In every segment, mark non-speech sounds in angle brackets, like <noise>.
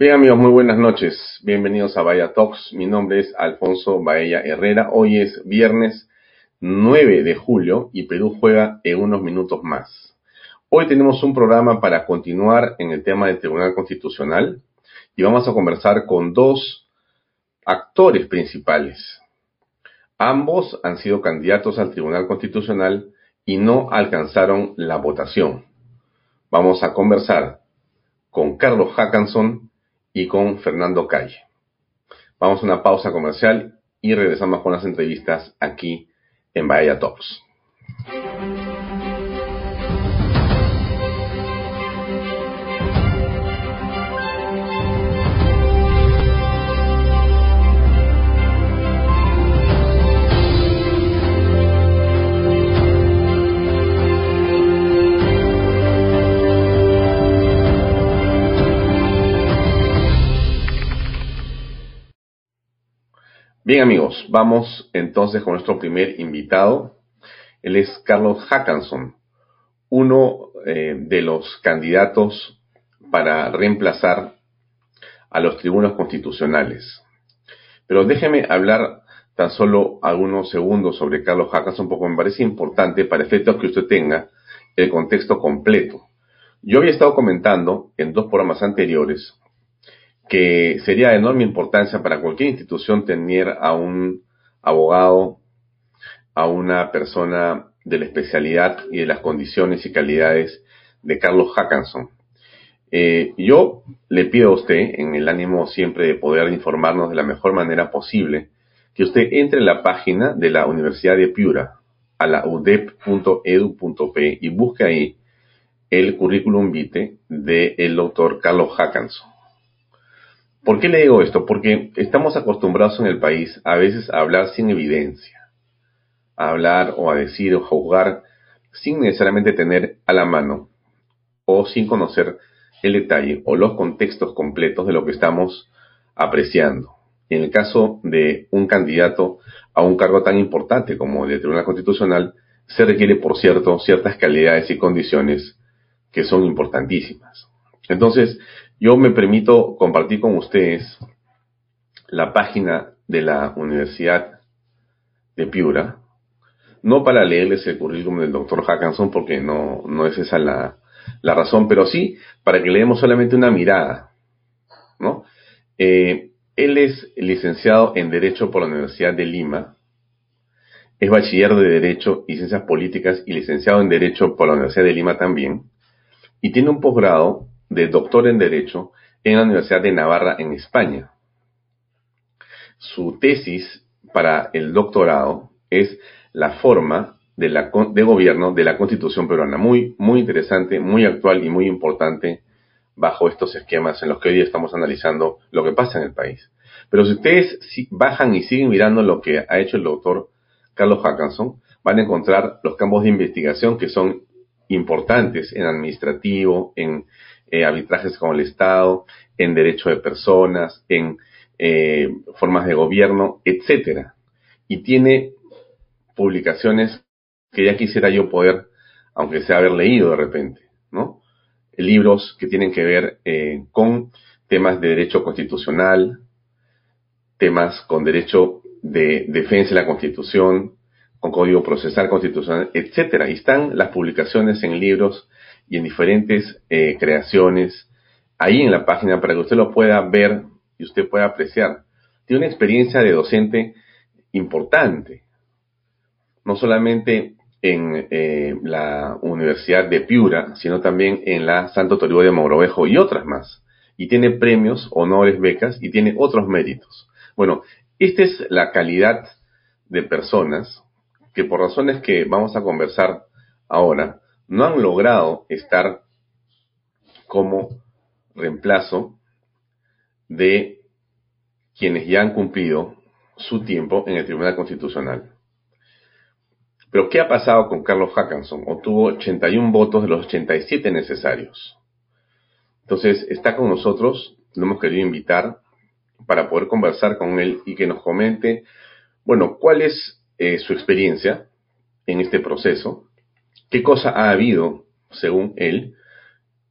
Bien amigos, muy buenas noches. Bienvenidos a Bahía Talks. Mi nombre es Alfonso Baella Herrera. Hoy es viernes 9 de julio y Perú juega en unos minutos más. Hoy tenemos un programa para continuar en el tema del Tribunal Constitucional y vamos a conversar con dos actores principales. Ambos han sido candidatos al Tribunal Constitucional y no alcanzaron la votación. Vamos a conversar con Carlos Hackanson y con Fernando Calle. Vamos a una pausa comercial y regresamos con las entrevistas aquí en Bahía Talks. Bien amigos, vamos entonces con nuestro primer invitado. Él es Carlos Hackanson, uno eh, de los candidatos para reemplazar a los tribunos constitucionales. Pero déjeme hablar tan solo algunos segundos sobre Carlos Hackanson, porque me parece importante para efectos que usted tenga el contexto completo. Yo había estado comentando en dos programas anteriores que sería de enorme importancia para cualquier institución tener a un abogado, a una persona de la especialidad y de las condiciones y calidades de Carlos Hackanson. Eh, yo le pido a usted, en el ánimo siempre de poder informarnos de la mejor manera posible, que usted entre en la página de la Universidad de Piura, a la udep.edu.p y busque ahí el currículum vitae del doctor Carlos Hackanson. ¿Por qué le digo esto? Porque estamos acostumbrados en el país a veces a hablar sin evidencia, a hablar o a decir o a jugar sin necesariamente tener a la mano o sin conocer el detalle o los contextos completos de lo que estamos apreciando. En el caso de un candidato a un cargo tan importante como el de Tribunal Constitucional, se requiere, por cierto, ciertas calidades y condiciones que son importantísimas. Entonces, yo me permito compartir con ustedes la página de la Universidad de Piura, no para leerles el currículum del doctor Hackanson, porque no, no es esa la, la, razón, pero sí para que le demos solamente una mirada. ¿no? Eh, él es licenciado en Derecho por la Universidad de Lima, es bachiller de Derecho y Ciencias Políticas y licenciado en Derecho por la Universidad de Lima también, y tiene un posgrado de doctor en Derecho en la Universidad de Navarra en España. Su tesis para el doctorado es la forma de, la, de gobierno de la Constitución peruana. Muy, muy interesante, muy actual y muy importante bajo estos esquemas en los que hoy estamos analizando lo que pasa en el país. Pero si ustedes bajan y siguen mirando lo que ha hecho el doctor Carlos Hackanson, van a encontrar los campos de investigación que son importantes en administrativo, en eh, arbitrajes con el Estado, en derecho de personas, en eh, formas de gobierno, etcétera. Y tiene publicaciones que ya quisiera yo poder, aunque sea haber leído de repente, ¿no? Libros que tienen que ver eh, con temas de derecho constitucional, temas con derecho de defensa de la Constitución, con código procesal constitucional, etcétera. Y están las publicaciones en libros y en diferentes eh, creaciones ahí en la página para que usted lo pueda ver y usted pueda apreciar. Tiene una experiencia de docente importante, no solamente en eh, la Universidad de Piura, sino también en la Santo Toribio de Mogrovejo y otras más. Y tiene premios, honores, becas y tiene otros méritos. Bueno, esta es la calidad de personas que por razones que vamos a conversar ahora, no han logrado estar como reemplazo de quienes ya han cumplido su tiempo en el Tribunal Constitucional. Pero ¿qué ha pasado con Carlos Hackanson? Obtuvo 81 votos de los 87 necesarios. Entonces está con nosotros, lo hemos querido invitar para poder conversar con él y que nos comente, bueno, cuál es eh, su experiencia en este proceso, qué cosa ha habido según él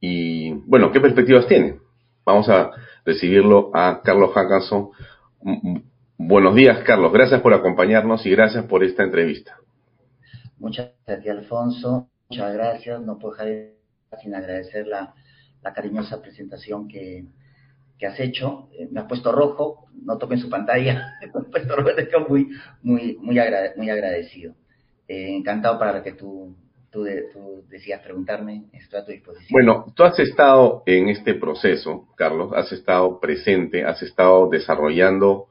y, bueno, qué perspectivas tiene. Vamos a, recibirlo a Carlos Hackanson. Buenos días, Carlos. Gracias por acompañarnos y gracias por esta entrevista. Muchas gracias, Alfonso. Muchas gracias. No puedo dejar sin agradecer la, cariñosa presentación que, has hecho. Eh, me has puesto rojo, no toquen su pantalla, <laughs> me has puesto rojo, estoy muy, muy, muy, muy agradecido. Eh, encantado para que tú, tú, decías preguntarme, estoy a tu disposición. Bueno, tú has estado en este proceso, Carlos, has estado presente, has estado desarrollando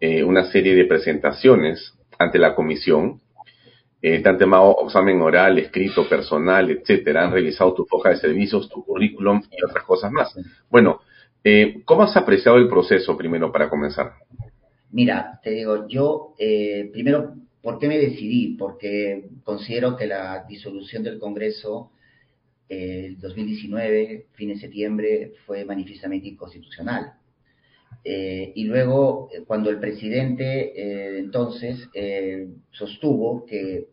eh, una serie de presentaciones ante la comisión eh, te han tomado examen oral, escrito, personal, etcétera, han revisado tu hoja de servicios, tu currículum y otras cosas más. Bueno, eh, ¿cómo has apreciado el proceso primero para comenzar? Mira, te digo, yo eh, primero, ¿por qué me decidí? Porque considero que la disolución del Congreso el 2019, fin de septiembre, fue manifiestamente inconstitucional. y luego, cuando el presidente entonces sostuvo que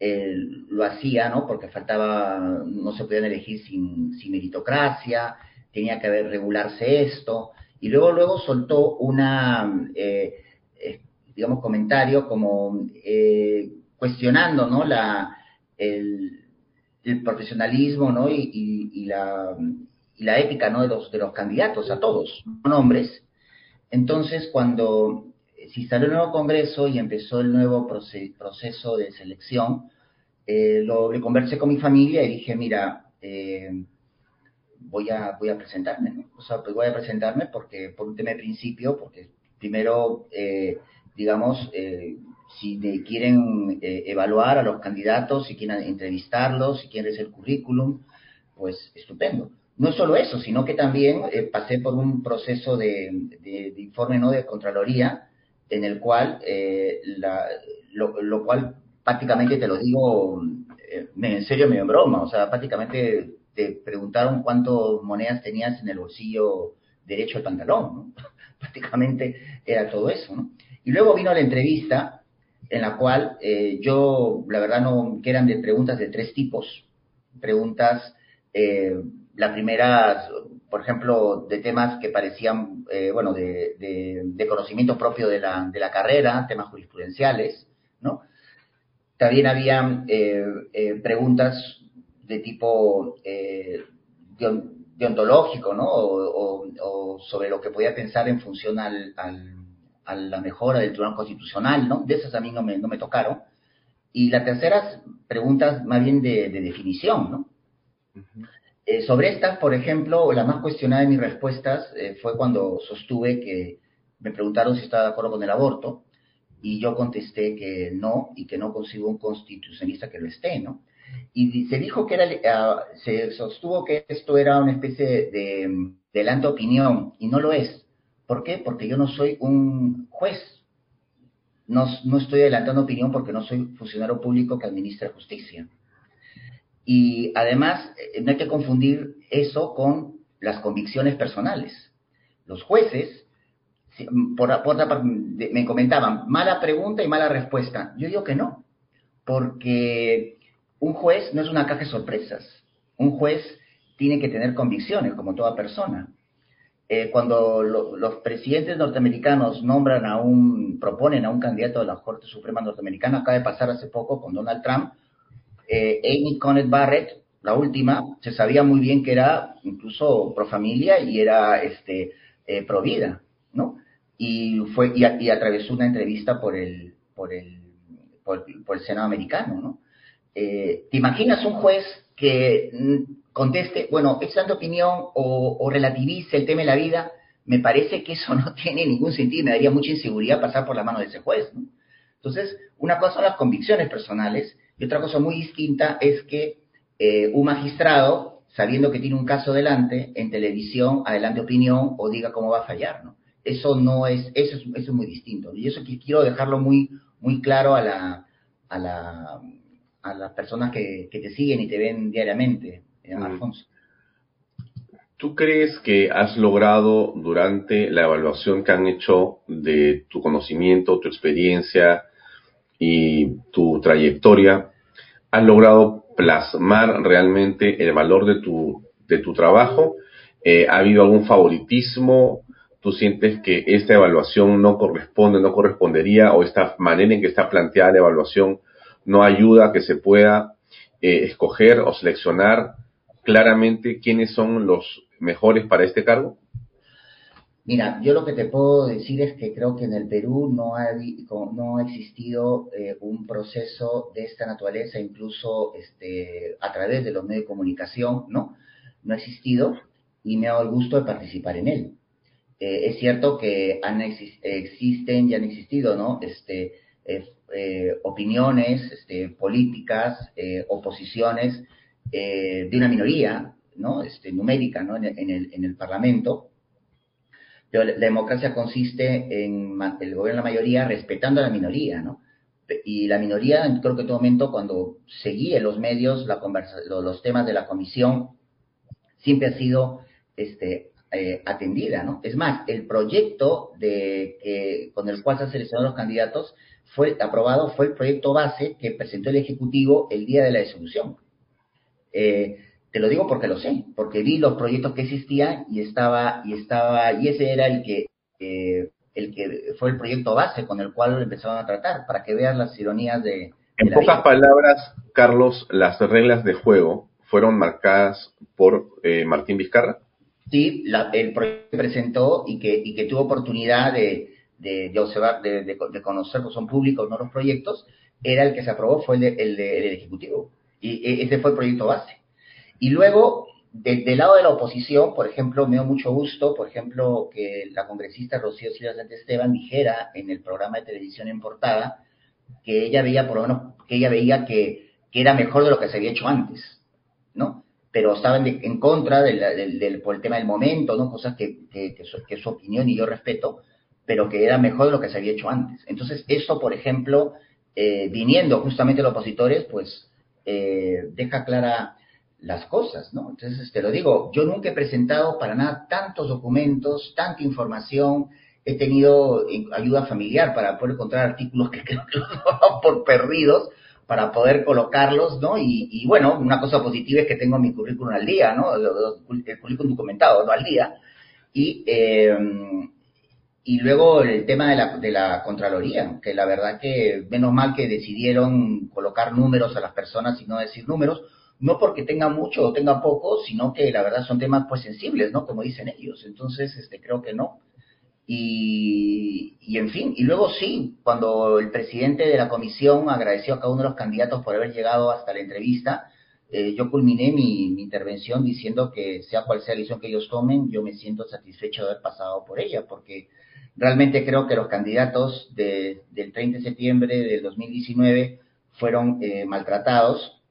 lo hacía, ¿no? Porque faltaba, no se podían elegir sin, meritocracia, tenía que haber regularse esto, y luego, luego soltó una, eh, eh, digamos, comentario como eh, cuestionando, ¿no? La, el, profesionalismo, ¿no? Y, la, y la ética, ¿no? De los, de los candidatos, a todos, son hombres. Entonces, cuando se instaló el nuevo Congreso y empezó el nuevo proceso de selección, eh, lo, conversé con mi familia y dije, mira, eh, voy, a, voy a presentarme, ¿no? O sea, pues voy a presentarme porque, por un tema de principio, porque primero, eh, digamos, si me quieren evaluar a los candidatos, si quieren entrevistarlos, si quieren hacer currículum, pues estupendo. No solo eso, sino que también pasé por un proceso de, de, informe no de Contraloría, en el cual, la, lo, cual prácticamente te lo digo eh, en serio, medio en broma, o sea, prácticamente te preguntaron cuántas monedas tenías en el bolsillo derecho del pantalón, ¿no? <laughs> prácticamente era todo eso, ¿no? Y luego vino la entrevista en la cual eh, yo, la verdad, no, que eran de preguntas de tres tipos. Preguntas, eh, la primera, por ejemplo, de temas que parecían, eh, bueno, de, de, de, conocimiento propio de la, de la carrera, temas jurisprudenciales, ¿no? También había eh, eh, preguntas de tipo eh, deontológico, ¿no? O, sobre lo que podía pensar en función al, a la mejora del Tribunal Constitucional, ¿no? De esas a mí no me, no me tocaron. Y la tercera, preguntas más bien de, definición, ¿no? sobre estas, por ejemplo, la más cuestionada de mis respuestas fue cuando sostuve que me preguntaron si estaba de acuerdo con el aborto y yo contesté que no y que no consigo un constitucionalista que lo esté, ¿no? Y se dijo que era, ah, se sostuvo que esto era una especie de, de opinión y no lo es. ¿Por qué? Porque yo no soy un juez. No, no estoy adelantando opinión porque no soy funcionario público que administra justicia. Y además, eh, no hay que confundir eso con las convicciones personales. Los jueces por, parte, me comentaban, mala pregunta y mala respuesta. Yo digo que no, porque un juez no es una caja de sorpresas. Un juez tiene que tener convicciones, como toda persona. Eh, cuando los presidentes norteamericanos nombran a un, proponen a un candidato de la Corte Suprema norteamericana, acaba de pasar hace poco con Donald Trump, eh, Amy Coney Barrett, la última, se sabía muy bien que era incluso pro familia y era este, eh, pro vida, ¿no? y fue y, atravesó una entrevista por el por el por, el Senado americano, ¿no? Eh, ¿Te imaginas un juez que conteste, bueno, es tanta opinión o, o, relativice el tema de la vida? Me parece que eso <laughs> no tiene ningún sentido y me daría mucha inseguridad pasar por la mano de ese juez, ¿no? Entonces, una cosa son las convicciones personales y otra cosa muy distinta es que eh, un magistrado, sabiendo que tiene un caso delante, en televisión, adelante opinión o diga cómo va a fallar, ¿no? eso no es, eso es, eso es muy distinto. Y eso quiero dejarlo muy, muy claro a la, a la, a las personas que, te siguen y te ven diariamente, eh, mm. Alfonso. ¿Tú crees que has logrado durante la evaluación que han hecho de tu conocimiento, tu experiencia y tu trayectoria, has logrado plasmar realmente el valor de tu, de tu trabajo Eh, ¿Ha habido algún favoritismo? ¿Tú sientes que esta evaluación no corresponde, no correspondería o esta manera en que está planteada la evaluación no ayuda a que se pueda eh, escoger o seleccionar claramente quiénes son los mejores para este cargo? Mira, yo lo que te puedo decir es que creo que en el Perú no ha, no ha existido eh, un proceso de esta naturaleza, incluso este, a través de los medios de comunicación, ¿no? No ha existido y me ha dado el gusto de participar en él. Eh, es cierto que han existen y han existido, ¿no? Este, eh, opiniones este, políticas, oposiciones de una minoría, ¿no? Este, numérica, ¿no? En el, en el Parlamento la democracia consiste en el gobierno de la mayoría respetando a la minoría, ¿no? Y la minoría, creo que en todo momento, cuando seguía los medios, la los temas de la comisión, siempre ha sido este, eh, atendida, ¿no? Es más, el proyecto de, que, con el cual se han seleccionado los candidatos fue aprobado, fue el proyecto base que presentó el Ejecutivo el día de la disolución. Eh, te lo digo porque lo sé, porque vi los proyectos que existían y estaba, y estaba, y ese era el que, eh, el que fue el proyecto base con el cual empezaron a tratar, para que veas las ironías de. en pocas palabras, Carlos, las reglas de juego fueron marcadas por eh, Martín Vizcarra. Sí, el proyecto que presentó y que, y que tuvo oportunidad de, de, observar, de, de, conocer, pues son públicos, no los proyectos, era el que se aprobó, fue el, el, el Ejecutivo. Y ese fue el proyecto base. Y luego, del lado de la oposición, por ejemplo, me dio mucho gusto, por ejemplo, que la congresista Rocío Silva Sánchez Esteban dijera en el programa de televisión en portada que ella veía, por lo menos, que ella veía que, era mejor de lo que se había hecho antes, ¿no? Pero estaban en contra del, por el tema del momento, ¿no? Cosas que, que, su opinión y yo respeto, pero que era mejor de lo que se había hecho antes. Entonces, eso, por ejemplo, eh, viniendo justamente los opositores, pues eh, deja clara las cosas, ¿no? Entonces, te lo digo, yo nunca he presentado para nada tantos documentos, tanta información, he tenido ayuda familiar para poder encontrar artículos que <laughs> creo que los por perdidos, para poder colocarlos, ¿no? Y, bueno, una cosa positiva es que tengo mi currículum al día, ¿no? El currículum documentado, ¿no? Al día. Y, eh, y luego el tema de la, de la Contraloría, que la verdad que menos mal que decidieron colocar números a las personas y no decir números, no porque tenga mucho o tenga poco, sino que la verdad son temas pues sensibles, ¿no? Como dicen ellos. Entonces, este, creo que no. Y, y, en fin, y luego sí, cuando el presidente de la comisión agradeció a cada uno de los candidatos por haber llegado hasta la entrevista, eh, yo culminé mi, intervención diciendo que sea cual sea la decisión que ellos tomen, yo me siento satisfecho de haber pasado por ella, porque realmente creo que los candidatos del 30 de septiembre del 2019 fueron eh, maltratados,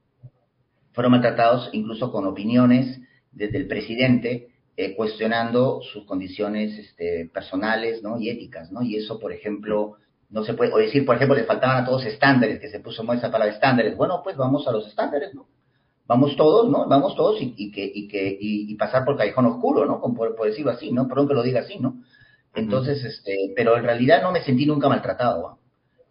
fueron maltratados incluso con opiniones desde el presidente eh, cuestionando sus condiciones este, personales ¿no? y éticas, ¿no? Y eso, por ejemplo, no se puede, o decir, por ejemplo, les faltaban a todos estándares, que se puso esa palabra estándares. Bueno, pues vamos a los estándares, ¿no? Vamos todos, ¿no? Vamos todos y, y que, y, que y, pasar por callejón oscuro, ¿no? Como por, decirlo así, ¿no? Perdón que lo diga así, ¿no? Entonces, este, pero en realidad no me sentí nunca maltratado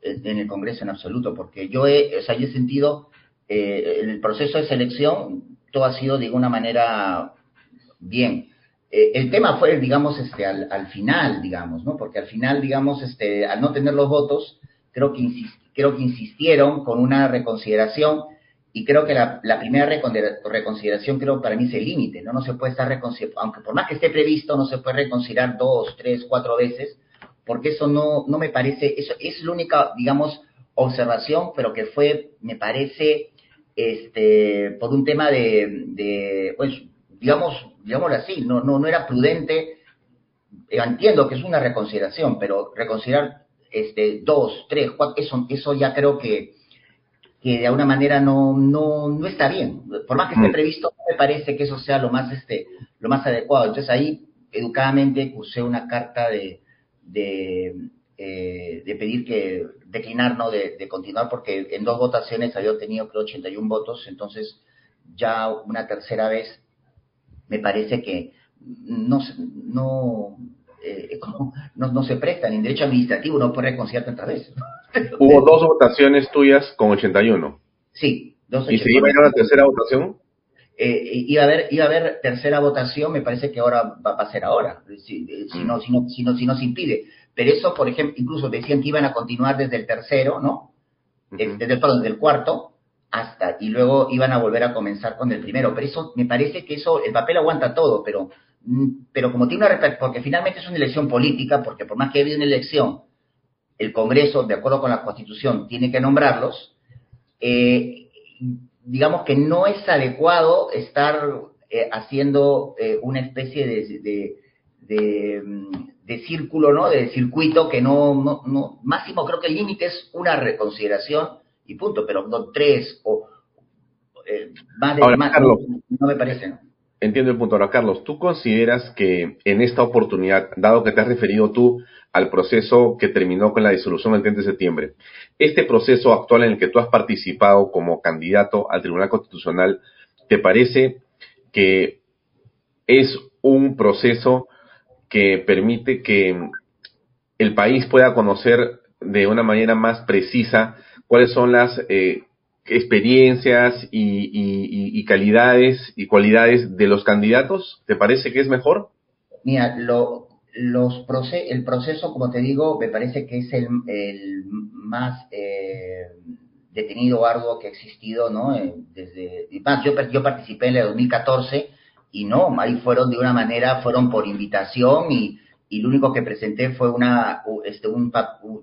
en el Congreso en absoluto, porque yo he, o sea, yo he sentido eh, el proceso de selección, todo ha sido de alguna manera bien. Eh, el tema fue, digamos, este, al, final, digamos, ¿no? Porque al final, digamos, este, al no tener los votos, creo que, creo que insistieron con una reconsideración y creo que la, primera reconsideración, creo para mí es el límite, ¿no? No se puede estar reconsiderando, aunque por más que esté previsto, no se puede reconsiderar dos, tres, cuatro veces, porque eso no, no me parece, eso es la única, digamos, observación, pero que fue, me parece, este, por un tema de, pues, digamos, digámoslo así, no, no, no era prudente, eh, entiendo que es una reconsideración, pero reconsiderar este, dos, tres, cuatro, eso, eso ya creo que, que de alguna manera no, no, no está bien. Por más que esté mm. previsto, no me parece que eso sea lo más, este, lo más adecuado. Entonces ahí, educadamente, usé una carta de, de, eh, de pedir que declinar, ¿no? De, continuar, porque en dos votaciones había obtenido, creo, 81 votos, entonces ya una tercera vez me parece que no, no, eh, <laughs> no, no, se presta, ni en derecho administrativo no puede reconciliar otra vez. Hubo dos votaciones tuyas con 81. Sí, dos ¿Y se iba a ir a la tercera votación? eh, iba a haber iba a haber tercera votación, me parece que ahora va, a ser ahora, si, si, no, si, no, si, no, si no se impide. Pero eso, por ejemplo, incluso decían que iban a continuar desde el tercero, ¿no? Desde, el, desde el cuarto hasta, y luego iban a volver a comenzar con el primero. Pero eso, me parece que eso, el papel aguanta todo, pero, mm, pero como tiene una, porque finalmente es una elección política, porque por más que haya una elección, el Congreso, de acuerdo con la Constitución, tiene que nombrarlos, eh, digamos que no es adecuado estar eh, haciendo eh, una especie de, mm, de, círculo, ¿no? De circuito que no, no, no máximo creo que el límite es una reconsideración y punto, pero no tres o más de más, no, me parece, ¿no? Entiendo el punto. Ahora, Carlos, ¿tú consideras que en esta oportunidad, dado que te has referido tú al proceso que terminó con la disolución el 30 de septiembre. Este proceso actual en el que tú has participado como candidato al Tribunal Constitucional, ¿te parece que es un proceso que permite que el país pueda conocer de una manera más precisa cuáles son las eh, experiencias y, calidades y cualidades de los candidatos? ¿Te parece que es mejor? Mira, lo, los el proceso, como te digo, me parece que es el, el más eh, detenido, arduo que ha existido, ¿no? Eh, desde, más, yo, yo participé en el 2014 y no, ahí fueron de una manera, fueron por invitación y, y lo único que presenté fue una, este, un,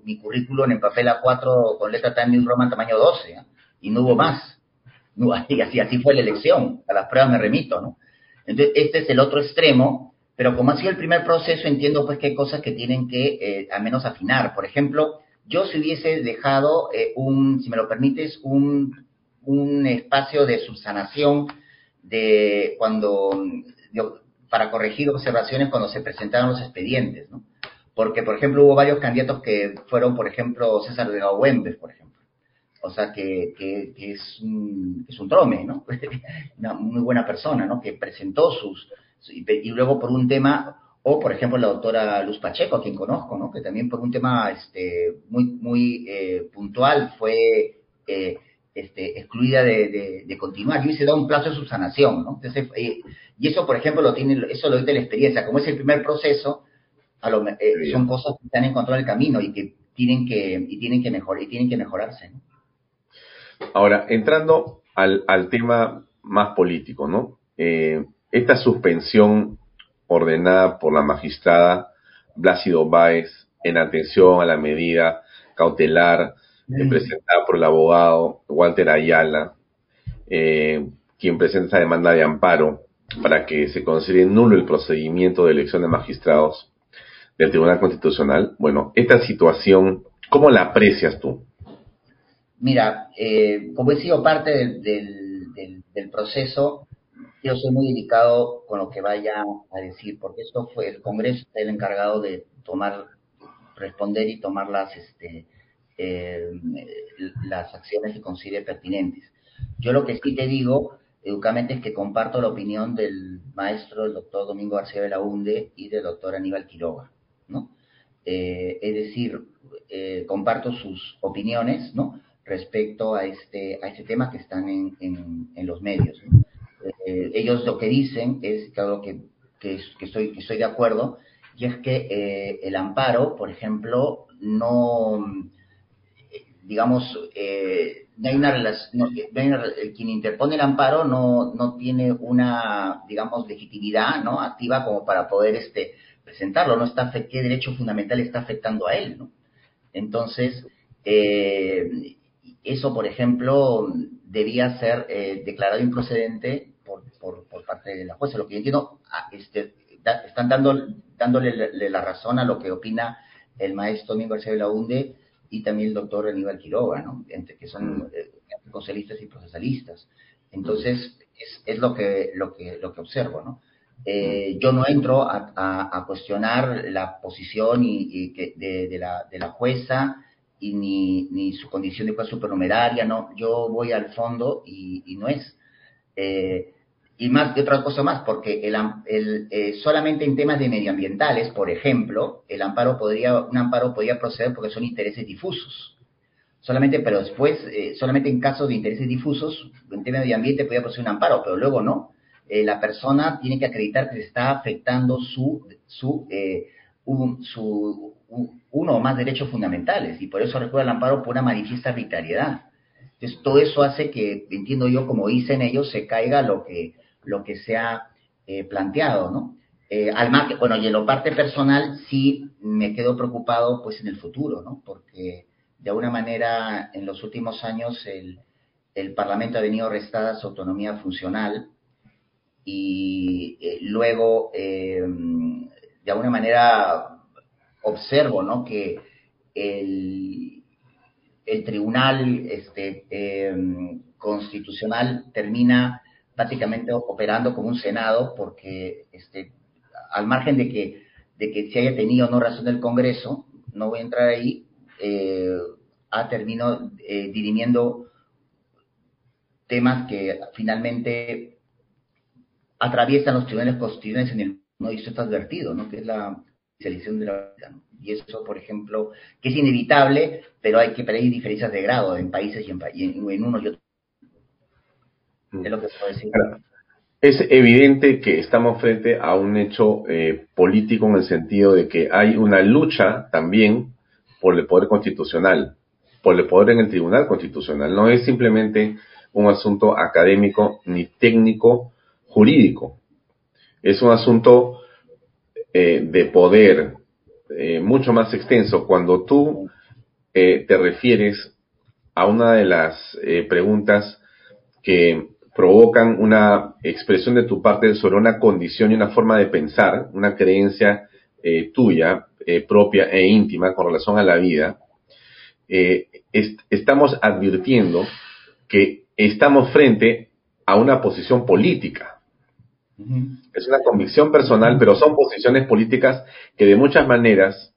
mi currículum en papel A4 con letra Times Roman tamaño 12 y no hubo más. No, <laughs> así, fue la elección, a las pruebas me remito, ¿no? Entonces, este es el otro extremo pero como ha sido el primer proceso, entiendo pues que hay cosas que tienen que eh, al menos afinar. Por ejemplo, yo si hubiese dejado eh, un, si me lo permites, un, un espacio de subsanación de cuando para corregir observaciones cuando se presentaron los expedientes, ¿no? Porque, por ejemplo, hubo varios candidatos que fueron, por ejemplo, César de Gauwembes, por ejemplo. O sea, que, que, es, un, es un trome, ¿no? <laughs> Una muy buena persona, ¿no? Que presentó sus, y, luego por un tema, o por ejemplo la doctora Luz Pacheco, a quien conozco, ¿no? que también por un tema este, muy, muy eh, puntual fue eh, este, excluida de, de, continuar. Y se da un plazo de subsanación, ¿no? Entonces, eh, y eso, por ejemplo, lo tiene, eso lo dice la experiencia. Como es el primer proceso, a lo, son cosas que están en el camino y que tienen que, y tienen que mejorar, y tienen que mejorarse, ¿no? Ahora, entrando al, al tema más político, ¿no? Eh, esta suspensión ordenada por la magistrada Blásido Báez en atención a la medida cautelar mm. presentada por el abogado Walter Ayala, eh, quien presenta esta demanda de amparo para que se considere nulo el procedimiento de elección de magistrados del Tribunal Constitucional. Bueno, esta situación, ¿cómo la aprecias tú? Mira, eh, como he sido parte del, proceso, yo soy muy delicado con lo que vaya a decir, porque esto fue el Congreso el encargado de tomar, responder y tomar las, este, eh, las acciones que considere pertinentes. Yo lo que sí te digo, educadamente, es que comparto la opinión del maestro, el doctor Domingo García Belaunde y del doctor Aníbal Quiroga, ¿no? Eh, es decir, eh, comparto sus opiniones, ¿no? Respecto a este, a este tema que están en, en, los medios. ¿no? Eh, ellos lo que dicen es, claro que, que, estoy, que estoy de acuerdo, y es que eh, el amparo, por ejemplo, no, digamos, eh, no hay una relación, quien interpone el amparo no, no tiene una, digamos, legitimidad, ¿no? Activa como para poder, este, presentarlo, no está, qué derecho fundamental está afectando a él, ¿no? Entonces, eso, por ejemplo, debía ser declarado improcedente por, por, parte de la jueza. Lo que yo entiendo, ah, este, están dando, dándole la, razón a lo que opina el maestro Domingo García de la UNDE y también el doctor Aníbal Quiroga, ¿no? Entre, que son mm. eh, y procesalistas. Entonces, es, es, lo, que, lo, que, lo que observo, ¿no? Eh, yo no entro a, a, cuestionar la posición y, que de, de, la, de la jueza y ni, ni su condición de juez supernumeraria, no, yo voy al fondo y, y no es. Eh, y más de otra cosa más, porque el, el, eh, solamente en temas de medioambientales, por ejemplo, el amparo podría, un amparo podría proceder porque son intereses difusos. solamente, pero después, eh, solamente en casos de intereses difusos, en tema de ambiente podía proceder un amparo, pero luego no. La persona tiene que acreditar que se está afectando su, su, su uno o más derechos fundamentales y por eso recuerda el amparo por una manifiesta arbitrariedad. Entonces, todo eso hace que, entiendo yo, como dicen ellos, se caiga lo que, lo que se ha planteado, ¿no? al bueno, y en lo parte personal sí me quedo preocupado pues en el futuro, ¿no? Porque de alguna manera en los últimos años el, el Parlamento ha venido restada su autonomía funcional y eh, luego eh, de alguna manera observo ¿no? que el, el tribunal este, eh, constitucional termina prácticamente operando como un senado porque este, al margen de que, de que se haya tenido no razón del Congreso, no voy a entrar ahí, eh, ha terminado eh, dirimiendo temas que finalmente atraviesan los tribunales constitucionales en el no esto está advertido, ¿no? que es la selección de la y eso, por ejemplo, que es inevitable, pero hay que pedir diferencias de grado en países y en, en, uno y otro. Mm. Es lo que puedo decir. Es evidente que estamos frente a un hecho eh, político en el sentido de que hay una lucha también por el poder constitucional, por el poder en el Tribunal Constitucional. No es simplemente un asunto académico ni técnico jurídico. Es un asunto eh, de poder eh, mucho más extenso. Cuando tú eh, te refieres a una de las preguntas que provocan una expresión de tu parte sobre una condición y una forma de pensar, una creencia tuya, eh, propia e íntima con relación a la vida, eh, estamos advirtiendo que estamos frente a una posición política. Es una convicción personal, pero son posiciones políticas que de muchas maneras,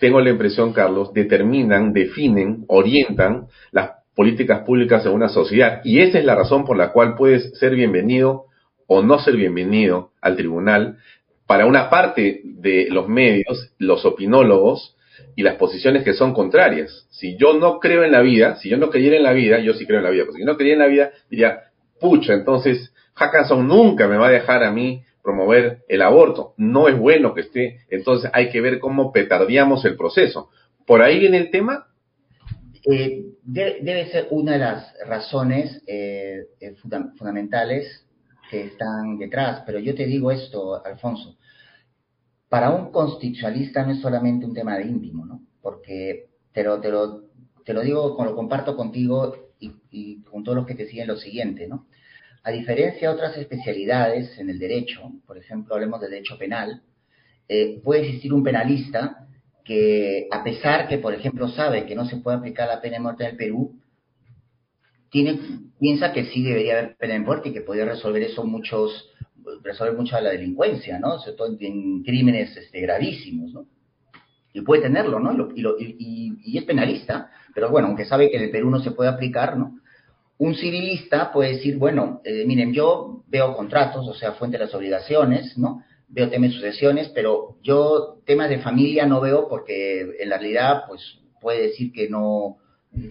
tengo la impresión, Carlos, determinan, definen, orientan las políticas públicas en una sociedad. Y esa es la razón por la cual puedes ser bienvenido o no ser bienvenido al tribunal, para una parte de los medios, los opinólogos y las posiciones que son contrarias. Si yo no creo en la vida, si yo no creyera en la vida, yo sí creo en la vida, si no creyera en la vida, diría, pucha, entonces Hackanson nunca me va a dejar a mí promover el aborto. No es bueno que esté, entonces hay que ver cómo petardeamos el proceso. ¿Por ahí viene el tema? Eh, debe ser una de las razones eh, eh, fundamentales que están detrás, pero yo te digo esto, Alfonso, para un constitucionalista no es solamente un tema de íntimo, ¿no? Porque te lo, te lo, te lo digo, lo comparto contigo y, con todos los que te siguen lo siguiente, ¿no? A diferencia de otras especialidades en el derecho, por ejemplo, hablemos del derecho penal, eh, puede existir un penalista que, a pesar que, por ejemplo, sabe que no se puede aplicar la pena de muerte en el Perú, tiene, piensa que sí debería haber pena de muerte y que podría resolver eso muchos, resolver mucho la delincuencia, ¿no? Sobre todo en crímenes este, gravísimos, ¿no? Y puede tenerlo, ¿no? Y, y, es penalista, pero bueno, aunque sabe que en el Perú no se puede aplicar, ¿no? Un civilista puede decir, bueno, eh, miren, yo veo contratos, o sea, fuente de las obligaciones, ¿no? Veo temas de sucesiones, pero yo temas de familia no veo porque en la realidad, pues, puede decir que no,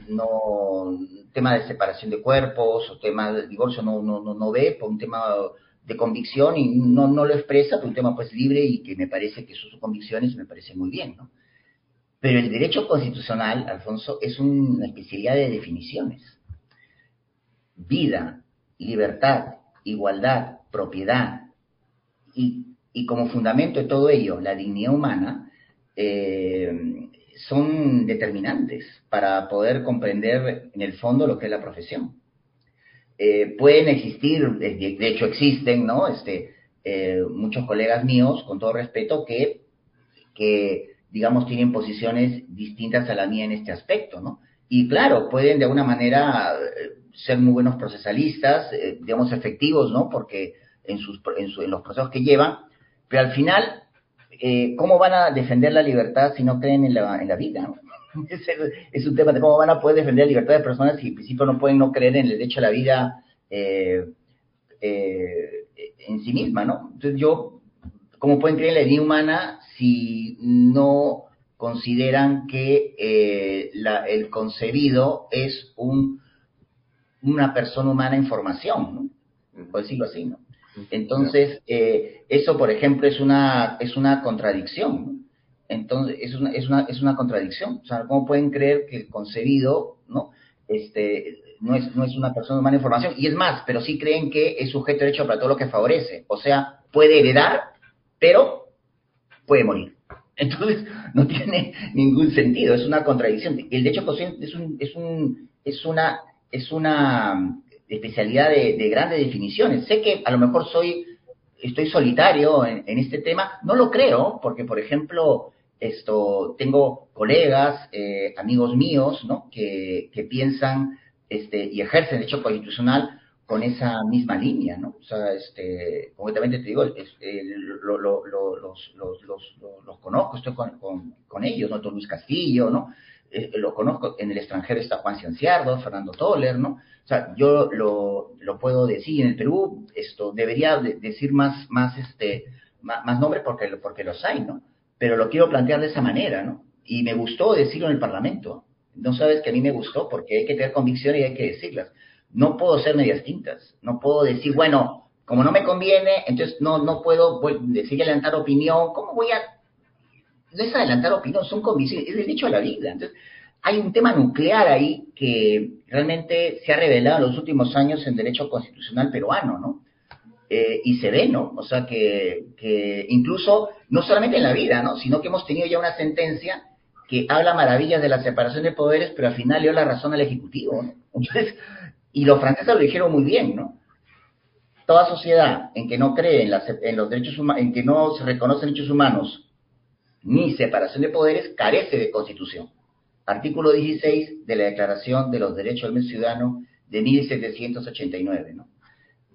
no, tema de separación de cuerpos o tema de divorcio no, no, no, ve por un tema de convicción y no, no lo expresa por un tema pues libre y que me parece que sus convicciones me parece muy bien, ¿no? Pero el derecho constitucional, Alfonso, es una especialidad de definiciones. Vida, libertad, igualdad, propiedad y, como fundamento de todo ello, la dignidad humana, eh, son determinantes para poder comprender en el fondo lo que es la profesión. Eh, pueden existir, de, hecho existen, ¿no? Este, eh, muchos colegas míos, con todo respeto, que, que, digamos, tienen posiciones distintas a la mía en este aspecto, ¿no? Y claro, pueden de alguna manera eh, ser muy buenos procesalistas, digamos, efectivos, ¿no? Porque en, sus, en, los procesos que llevan, pero al final, ¿cómo van a defender la libertad si no creen en la, en la vida? <laughs> es, un tema de cómo van a poder defender la libertad de personas si en principio no pueden no creer en el derecho a la vida eh, eh, en sí misma, ¿no? Entonces yo, ¿cómo pueden creer en la vida humana si no consideran que eh, el concebido es un, una persona humana en formación, ¿no? Por decirlo así, ¿no? Entonces, eh, eso, por ejemplo, es una, es una contradicción, ¿no? Entonces, es una, es, una, es una contradicción. O sea, ¿cómo pueden creer que el concebido, ¿no? Este, no es, no es una persona humana en formación. Y es más, pero sí creen que es sujeto de derecho para todo lo que favorece. O sea, puede heredar, pero puede morir. Entonces, no tiene ningún sentido, es una contradicción. El derecho consciente es, un, es, un, es, una, es una especialidad de, de, grandes definiciones. Sé que a lo mejor soy, estoy solitario en, este tema, no lo creo, porque, por ejemplo, esto, tengo colegas, eh, amigos míos, ¿no? Que, que piensan este, y ejercen el derecho constitucional con esa misma línea, ¿no? O sea, este, concretamente te digo, eh, lo, lo, los, los, los, los, conozco, estoy con, con, ellos, ¿no? Luis Castillo, ¿no? Eh, lo conozco, en el extranjero está Juan Cianciardo, Fernando Toller, ¿no? O sea, yo lo, lo puedo decir, en el Perú, esto, debería decir más, más, este, más nombres porque, porque los hay, ¿no? Pero lo quiero plantear de esa manera, ¿no? Y me gustó decirlo en el Parlamento. No sabes que a mí me gustó porque hay que tener convicción y hay que decirlas no puedo ser medias tintas, no puedo decir, bueno, como no me conviene, entonces no, no puedo decir adelantar opinión, ¿cómo voy a...? No es adelantar opinión, son convicciones, es derecho a la vida. Entonces, hay un tema nuclear ahí que realmente se ha revelado en los últimos años en derecho constitucional peruano, ¿no? Eh, y se ve, ¿no? O sea, que, que incluso, no solamente en la vida, ¿no? Sino que hemos tenido ya una sentencia que habla maravillas de la separación de poderes, pero al final dio la razón al Ejecutivo, ¿no? Entonces, y los franceses lo dijeron muy bien, ¿no? Toda sociedad en que no cree en, los derechos humanos, en que no se reconocen derechos humanos ni separación de poderes, carece de constitución. Artículo 16 de la Declaración de los Derechos del Ciudadano de 1789, ¿no?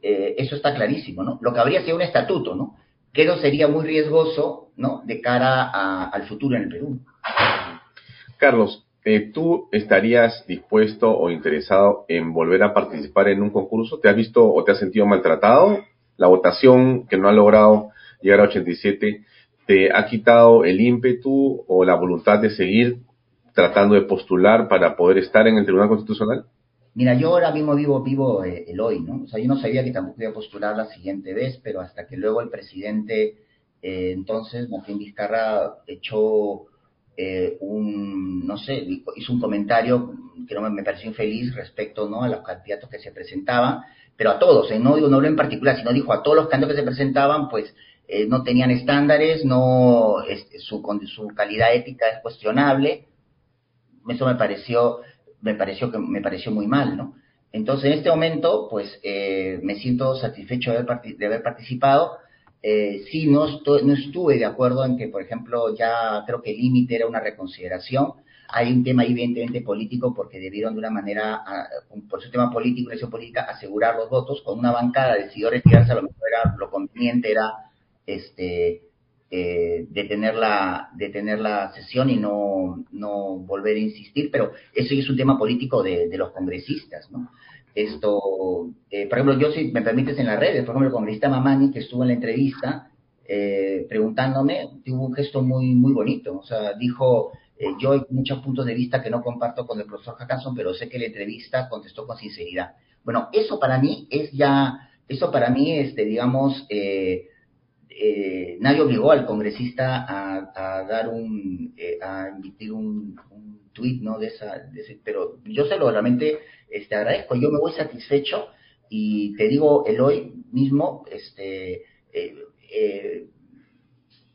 Eh, eso está clarísimo, ¿no? Lo que habría sido un estatuto, ¿no? Que eso sería muy riesgoso, ¿no? De cara al futuro en el Perú. Carlos, eh, ¿tú estarías dispuesto o interesado en volver a participar en un concurso? ¿Te has visto o te has sentido maltratado? ¿La votación que no ha logrado llegar a 87 te ha quitado el ímpetu o la voluntad de seguir tratando de postular para poder estar en el Tribunal Constitucional? Mira, yo ahora mismo vivo, vivo eh, el hoy, ¿no? O sea, yo no sabía que tampoco iba a postular la siguiente vez, pero hasta que luego el presidente, eh, entonces, Martín Vizcarra, echó eh, un, no sé, hizo un comentario que no me, pareció infeliz respecto ¿no? a los candidatos que se presentaban, pero a todos, ¿eh? no digo no en particular, sino dijo a todos los candidatos que se presentaban, pues eh, no tenían estándares, no este, su, su calidad ética es cuestionable. Eso me pareció, me pareció que me pareció muy mal, ¿no? Entonces, en este momento, pues me siento satisfecho de haber, de haber participado eh, sí, no, no estuve de acuerdo en que, por ejemplo, ya creo que el límite era una reconsideración. Hay un tema evidentemente político porque debieron de una manera, por su tema político, política, asegurar los votos. Con una bancada decidió retirarse, a lo mejor era, lo conveniente era este, eh, detener, la, detener la sesión y no, no volver a insistir, pero eso es un tema político de los congresistas, ¿no? Esto, eh, por ejemplo, yo si me permites en las redes, por ejemplo, el congresista Mamani, que estuvo en la entrevista, eh, preguntándome, tuvo un gesto muy, muy bonito. O sea, dijo, eh, yo hay muchos puntos de vista que no comparto con el profesor Hackanson, pero sé que la entrevista contestó con sinceridad. Bueno, eso para mí es ya, eso para mí, este, digamos, eh, eh, nadie obligó al congresista a, dar un, eh, a emitir un, un tuit, ¿no? De esa, pero yo se lo realmente este, agradezco, yo me voy satisfecho y te digo, el hoy mismo, este, eh, eh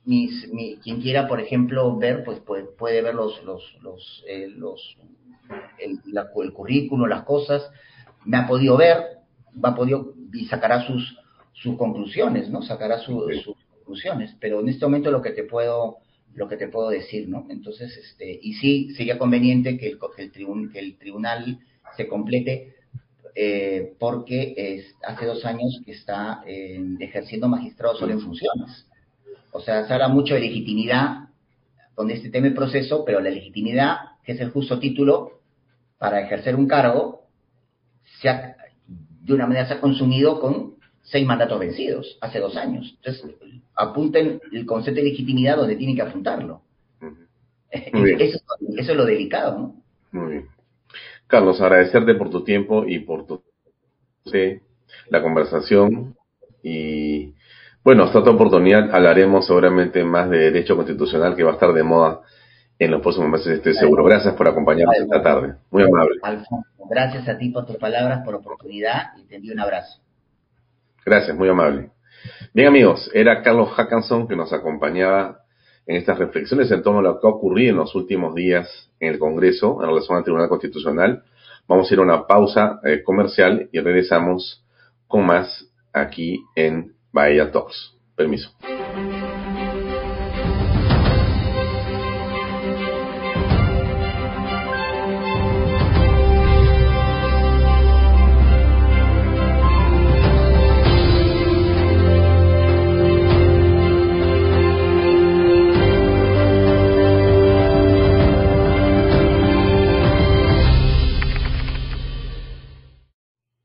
mis, mi, quien quiera, por ejemplo, ver, pues puede, puede ver los, los, los, eh, los el, el currículo, las cosas, me ha podido ver, va a podido y sacará sus sus conclusiones, ¿no? Sacará sus conclusiones, pero en este momento lo que te puedo lo que te puedo decir, ¿no? Entonces, este, y sí, sería conveniente que el, que el, que el tribunal se complete eh, porque es, hace dos años que está eh, ejerciendo magistrado solo en funciones. O sea, se habla mucho de legitimidad con este tema de proceso, pero la legitimidad, que es el justo título para ejercer un cargo, se ha, de una manera se ha consumido con seis mandatos vencidos hace dos años. Entonces, apunten el concepto de legitimidad donde tienen que apuntarlo. <laughs> Eso, eso, es lo delicado, ¿no? Muy bien. Carlos, agradecerte por tu tiempo y por tu la conversación y bueno, hasta otra oportunidad hablaremos seguramente más de derecho constitucional que va a estar de moda en los próximos meses, estoy seguro. Gracias por acompañarnos esta tarde. Muy amable. Alfonso, gracias a ti por tus palabras, por la oportunidad y te envío un abrazo. Gracias, muy amable. Bien amigos, era Carlos Hackanson que nos acompañaba en estas reflexiones en torno a lo que ha ocurrido en los últimos días en el Congreso en relación al Tribunal Constitucional. Vamos a ir a una pausa eh, comercial y regresamos con más aquí en Bahía Talks. Permiso.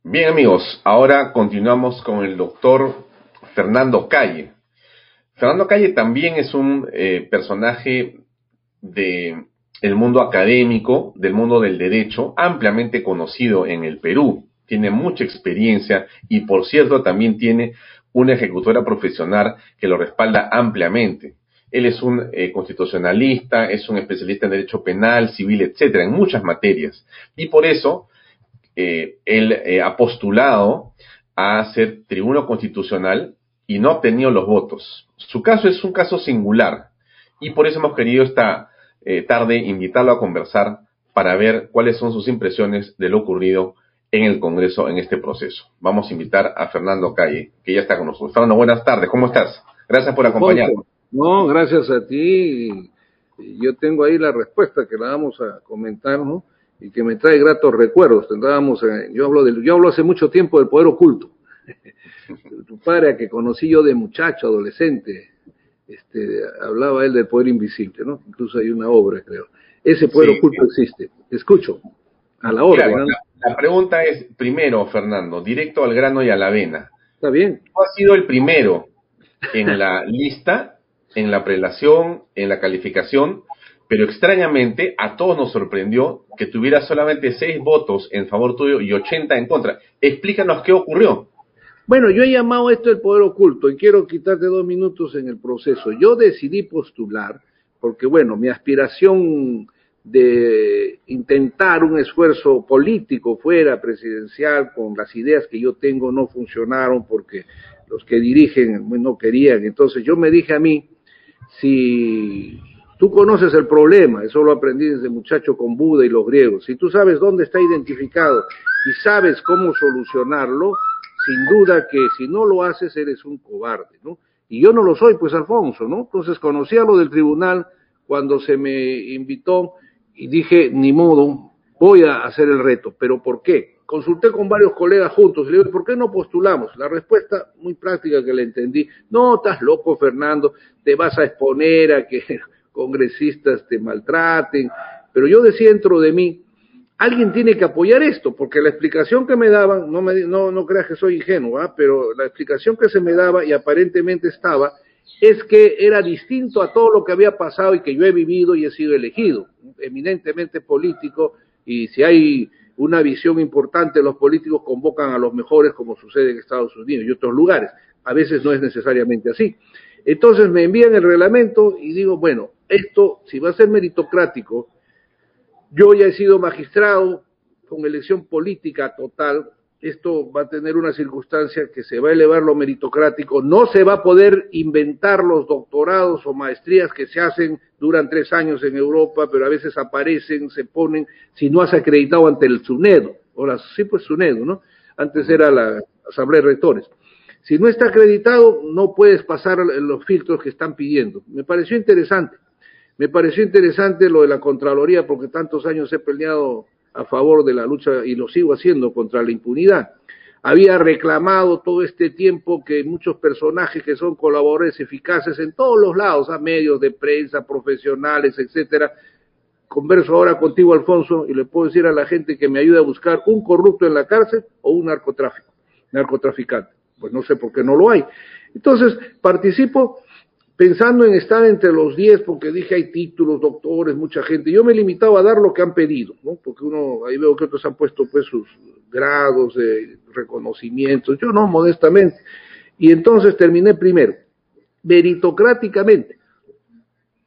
Bien amigos, ahora continuamos con el doctor Fernando Calle. Fernando Calle también es un eh, personaje del el mundo académico, del mundo del derecho, ampliamente conocido en el Perú. Tiene mucha experiencia y, por cierto, también tiene una ejecutora profesional que lo respalda ampliamente. Él es un eh, constitucionalista, es un especialista en derecho penal, civil, etcétera, en muchas materias. Y por eso eh, él eh, ha postulado a ser tribuno constitucional y no ha obtenido los votos. Su caso es un caso singular y por eso hemos querido esta eh, tarde invitarlo a conversar para ver cuáles son sus impresiones de lo ocurrido en el Congreso en este proceso. Vamos a invitar a Fernando Calle, que ya está con nosotros. Fernando, buenas tardes, ¿cómo estás? Gracias por acompañarnos. No, gracias a ti. Yo tengo ahí la respuesta que la vamos a comentar, ¿no? Y que me trae gratos recuerdos. Tendrábamos, yo hablo del, yo hablo hace mucho tiempo del poder oculto. <laughs> tu padre, que conocí yo de muchacho, adolescente, este, hablaba él del poder invisible, ¿no? Incluso hay una obra, creo. Ese poder oculto existe. Escucho, a la hora. la, pregunta es, primero, Fernando, directo al grano y a la vena. Está bien. ¿Cuál ha sido el primero en la lista, en la prelación, en la calificación pero extrañamente a todos nos sorprendió que tuviera solamente seis votos en favor tuyo y 80 en contra. Explícanos qué ocurrió. Bueno, yo he llamado esto el poder oculto y quiero quitarte dos minutos en el proceso. Yo decidí postular porque, bueno, mi aspiración de intentar un esfuerzo político fuera presidencial con las ideas que yo tengo no funcionaron porque los que dirigen no querían. Entonces yo me dije a mí, si Tú conoces el problema, eso lo aprendí desde muchacho con Buda y los griegos. Si tú sabes dónde está identificado y sabes cómo solucionarlo, sin duda que si no lo haces eres un cobarde, ¿no? Y yo no lo soy, pues Alfonso, ¿no? Entonces conocí a lo del tribunal cuando se me invitó y dije, ni modo, voy a hacer el reto. ¿Pero por qué? Consulté con varios colegas juntos y le digo, ¿por qué no postulamos? La respuesta muy práctica que le entendí, no, estás loco, Fernando, te vas a exponer a que congresistas te maltraten, pero yo decía dentro de mí, alguien tiene que apoyar esto, porque la explicación que me daban, no, me, no, no creas que soy ingenuo, pero la explicación que se me daba y aparentemente estaba, es que era distinto a todo lo que había pasado y que yo he vivido y he sido elegido, eminentemente político, y si hay una visión importante, los políticos convocan a los mejores, como sucede en Estados Unidos y otros lugares. A veces no es necesariamente así. Entonces me envían el reglamento y digo, bueno, esto, si va a ser meritocrático, yo ya he sido magistrado con elección política total, esto va a tener una circunstancia que se va a elevar lo meritocrático, no se va a poder inventar los doctorados o maestrías que se hacen, duran tres años en Europa, pero a veces aparecen, se ponen, si no has acreditado ante el SUNEDO, ahora sí pues SUNEDO, ¿no? Antes era la Asamblea de Rectores. Si no está acreditado, no puedes pasar los filtros que están pidiendo. Me pareció interesante. Me pareció interesante lo de la Contraloría porque tantos años he peleado a favor de la lucha y lo sigo haciendo contra la impunidad. Había reclamado todo este tiempo que muchos personajes que son colaboradores eficaces en todos los lados, a medios de prensa, profesionales, etcétera. Converso ahora contigo, Alfonso, y le puedo decir a la gente que me ayude a buscar un corrupto en la cárcel o un narcotráfico, narcotraficante pues no sé por qué no lo hay. Entonces, participo pensando en estar entre los 10, porque dije hay títulos, doctores, mucha gente. Yo me he limitado a dar lo que han pedido, ¿no? Porque uno, ahí veo que otros han puesto pues sus grados de reconocimientos, yo no, modestamente. Y entonces terminé primero, meritocráticamente.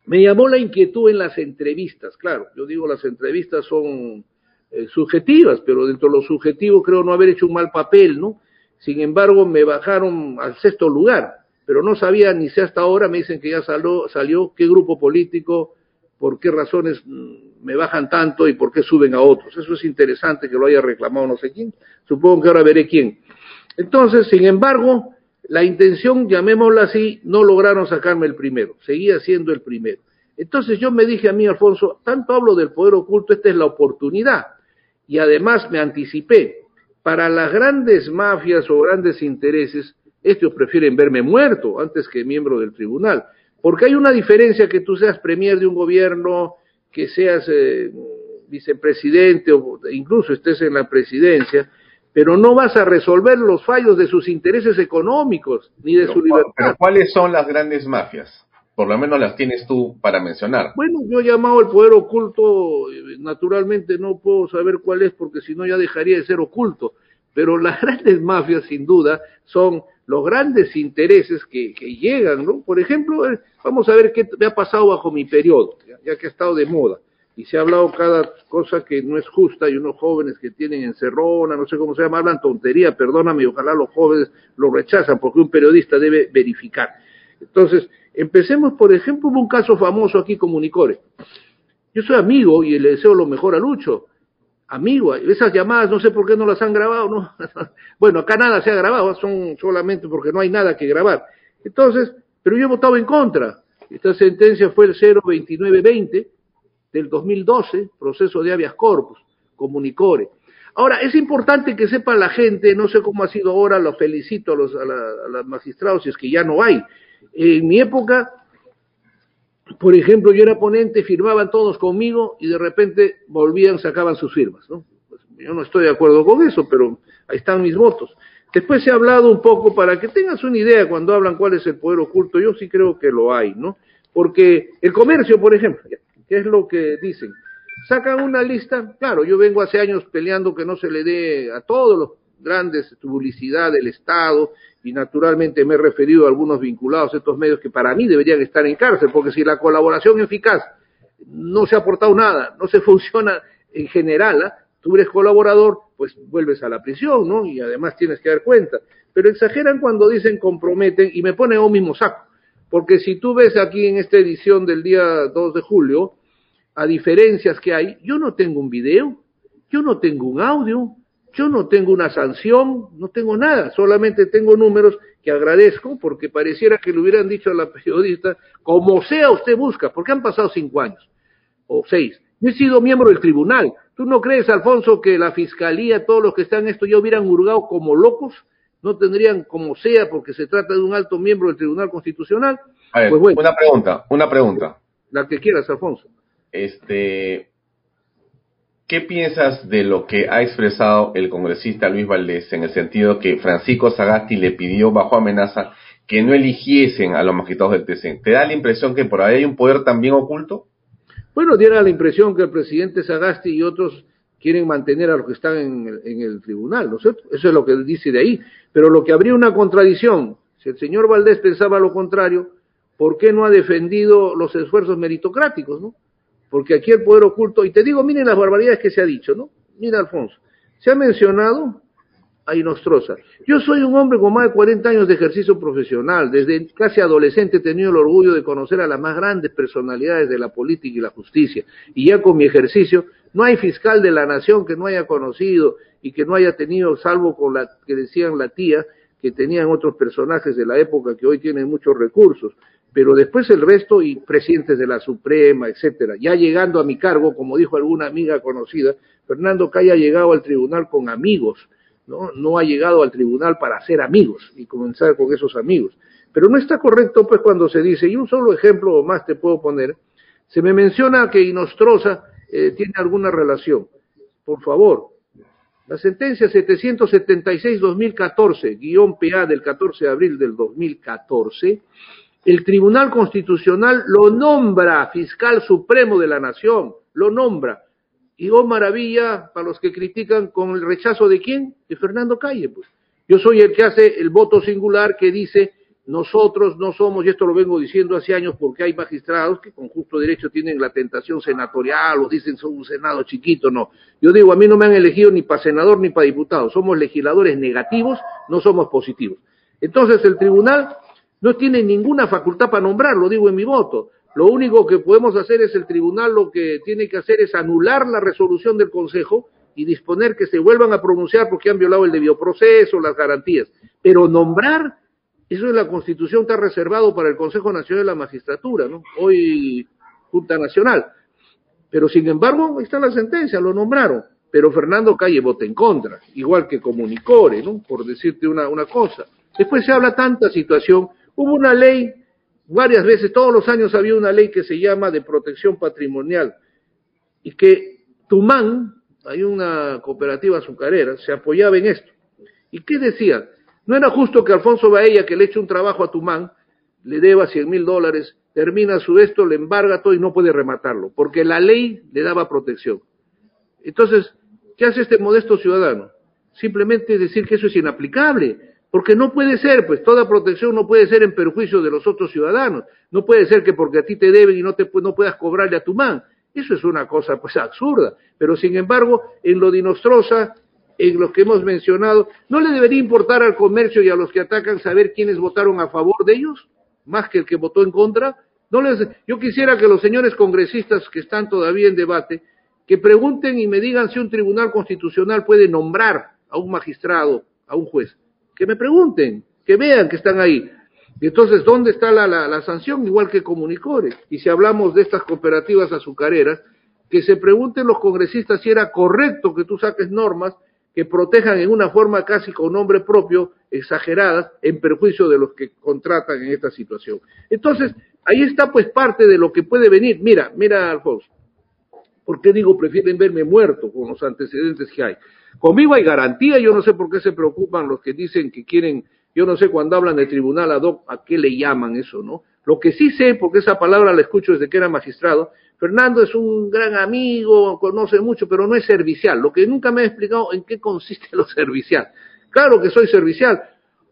Me llamó la inquietud en las entrevistas, claro, yo digo las entrevistas son eh, subjetivas, pero dentro de lo subjetivo creo no haber hecho un mal papel, ¿no? Sin embargo, me bajaron al sexto lugar pero no sabía ni sé hasta ahora, me dicen que ya salió, salió qué grupo político, por qué razones mm, me bajan tanto y por qué suben a otros. Eso es interesante que lo haya reclamado no sé quién, supongo que ahora veré quién. Entonces, sin embargo, la intención, llamémosla así, no lograron sacarme el primero, seguía siendo el primero. Entonces yo me dije a mí, Alfonso, tanto hablo del poder oculto, esta es la oportunidad. Y además me anticipé, para las grandes mafias o grandes intereses, estos prefieren verme muerto antes que miembro del tribunal. Porque hay una diferencia que tú seas premier de un gobierno, que seas eh, vicepresidente o incluso estés en la presidencia, pero no vas a resolver los fallos de sus intereses económicos ni de su libertad. Pero ¿cuáles son las grandes mafias? Por lo menos las tienes tú para mencionar. Bueno, yo he llamado el poder oculto, eh, naturalmente no puedo saber cuál es porque si no ya dejaría de ser oculto, pero las <laughs> grandes mafias sin duda son los grandes intereses que, llegan, ¿no? Por ejemplo, eh, vamos a ver qué me ha pasado bajo mi periodo, ya, que ha estado de moda. Y se ha hablado cada cosa que no es justa y unos jóvenes que tienen encerrona, no sé cómo se llama, hablan tontería, perdóname, ojalá los jóvenes lo rechazan porque un periodista debe verificar. Entonces, empecemos, por ejemplo, un caso famoso aquí Comunicore. Yo soy amigo y le deseo lo mejor a Lucho, amigo, esas llamadas no sé por qué no las han grabado, ¿no? <laughs> bueno, acá nada se ha grabado, son solamente porque no hay nada que grabar. Entonces, pero yo he votado en contra. Esta sentencia fue el 02920 del 2012, proceso de habeas corpus, comunicore. Ahora, es importante que sepa la gente, no sé cómo ha sido ahora, lo felicito a los, a, a los magistrados, si es que ya no hay. En mi época, por ejemplo, yo era ponente, firmaban todos conmigo y de repente volvían, sacaban sus firmas, ¿no? Pues yo no estoy de acuerdo con eso, pero ahí están mis votos. Después ha hablado un poco para que tengas una idea cuando hablan cuál es el poder oculto, yo sí creo que lo hay, ¿no? Porque el comercio, por ejemplo, ¿qué es lo que dicen? Sacan una lista, claro, yo vengo hace años peleando que no se le dé a todos los grandes publicidad del Estado y naturalmente me he referido a algunos vinculados a estos medios que para mí deberían estar en cárcel, porque si la colaboración eficaz no se ha aportado nada, no se <laughs> funciona en general, ¿ah? tú eres colaborador, pues vuelves a la prisión, ¿no? Y además tienes que dar cuenta. Pero exageran cuando dicen comprometen y me pone a un mismo saco. Porque si tú ves aquí en esta edición del día 2 de julio, a diferencias que hay, yo no tengo un video, yo no tengo un audio, yo no tengo una sanción, no tengo nada, solamente tengo números que agradezco porque pareciera que le hubieran dicho a la periodista, como sea usted busca, porque han pasado cinco años o seis. Yo he sido miembro del tribunal. ¿Tú no crees, Alfonso, que la fiscalía, todos los que están en esto ya hubieran hurgado como locos? No tendrían como sea porque se trata de un alto miembro del Tribunal Constitucional. A ver, pues una pregunta, una pregunta. La que quieras, Alfonso. Este, ¿Qué piensas de lo que ha expresado el congresista Luis Valdés en el sentido que Francisco Sagasti le pidió bajo amenaza que no eligiesen a los magistrados del TC? ¿Te da la impresión que por ahí hay un poder también oculto? Bueno, diera la impresión que el presidente Sagasti y otros quieren mantener a los que están en el, en el tribunal, ¿no es cierto? Eso es lo que dice de ahí. Pero lo que habría una contradicción, si el señor Valdés pensaba lo contrario, ¿por qué no ha defendido los esfuerzos meritocráticos, no? Porque aquí el poder oculto, y te digo, miren las barbaridades que se ha dicho, ¿no? Mira, Alfonso, se ha mencionado a Inostroza. Yo soy un hombre con más de 40 años de ejercicio profesional, desde casi adolescente he tenido el orgullo de conocer a las más grandes personalidades de la política y la justicia, y ya con mi ejercicio, no hay fiscal de la nación que no haya conocido y que no haya tenido, salvo con la que decían la tía, que tenían otros personajes de la época que hoy tienen muchos recursos pero después el resto y presidentes de la Suprema, etcétera. Ya llegando a mi cargo, como dijo alguna amiga conocida, Fernando Calle ha llegado al tribunal con amigos, ¿no? No ha llegado al tribunal para ser amigos y comenzar con esos amigos. Pero no está correcto pues cuando se dice, y un solo ejemplo más te puedo poner, se me menciona que Inostroza eh, tiene alguna relación. Por favor, la sentencia 776-2014, guion PA del 14 de abril del 2014, El Tribunal Constitucional lo nombra fiscal supremo de la nación, lo nombra. Y oh maravilla para los que critican con el rechazo de quién? De Fernando Calle, pues. Yo soy el que hace el voto singular que dice nosotros no somos, y esto lo vengo diciendo hace años porque hay magistrados que con justo derecho tienen la tentación senatorial o dicen son un senado chiquito, no. Yo digo, a mí no me han elegido ni para senador ni para diputado, somos legisladores negativos, no somos positivos. Entonces el tribunal no tiene ninguna facultad para nombrar, lo digo en mi voto. Lo único que podemos hacer es el tribunal lo que tiene que hacer es anular la resolución del Consejo y disponer que se vuelvan a pronunciar porque han violado el debido proceso, las garantías. Pero nombrar eso en la Constitución está reservado para el Consejo Nacional de la Magistratura, ¿no? Hoy Junta Nacional. Pero sin embargo, ahí está la sentencia, lo nombraron. Pero Fernando Calle vota en contra, igual que Comunicore, ¿no? Por decirte una, una cosa. Después se habla tanta situación. Hubo una ley, varias veces, todos los años había una ley que se llama de protección patrimonial. Y que Tumán, hay una cooperativa azucarera, se apoyaba en esto. ¿Y qué decía? No era justo que Alfonso Baella, que le eche un trabajo a Tumán, le deba 100 mil dólares, termina su esto, le embarga todo y no puede rematarlo, porque la ley le daba protección. Entonces, ¿qué hace este modesto ciudadano? Simplemente decir que eso es inaplicable, porque no puede ser, pues toda protección no puede ser en perjuicio de los otros ciudadanos. No puede ser que porque a ti te deben y no, te, no puedas cobrarle a Tumán. Eso es una cosa pues absurda. Pero sin embargo, en lo dinostrosa en los que hemos mencionado, ¿no le debería importar al comercio y a los que atacan saber quiénes votaron a favor de ellos, más que el que votó en contra? No les, yo quisiera que los señores congresistas que están todavía en debate, que pregunten y me digan si un tribunal constitucional puede nombrar a un magistrado, a un juez. Que me pregunten, que vean que están ahí. Entonces, ¿dónde está la, la, sanción? Igual que Comunicore. Y si hablamos de estas cooperativas azucareras, que se pregunten los congresistas si era correcto que tú saques normas que protejan en una forma casi con nombre propio, exageradas, en perjuicio de los que contratan en esta situación. Entonces, ahí está pues parte de lo que puede venir. Mira, mira, Alfonso, ¿por qué digo prefieren verme muerto con los antecedentes que hay? Conmigo hay garantía, yo no sé por qué se preocupan los que dicen que quieren, yo no sé cuando hablan de tribunal ad hoc, a qué le llaman eso, ¿no? Lo que sí sé, porque esa palabra la escucho desde que era magistrado, Fernando es un gran amigo, conoce mucho, pero no es servicial. Lo que nunca me ha explicado en qué consiste <laughs> lo servicial. Claro que soy servicial.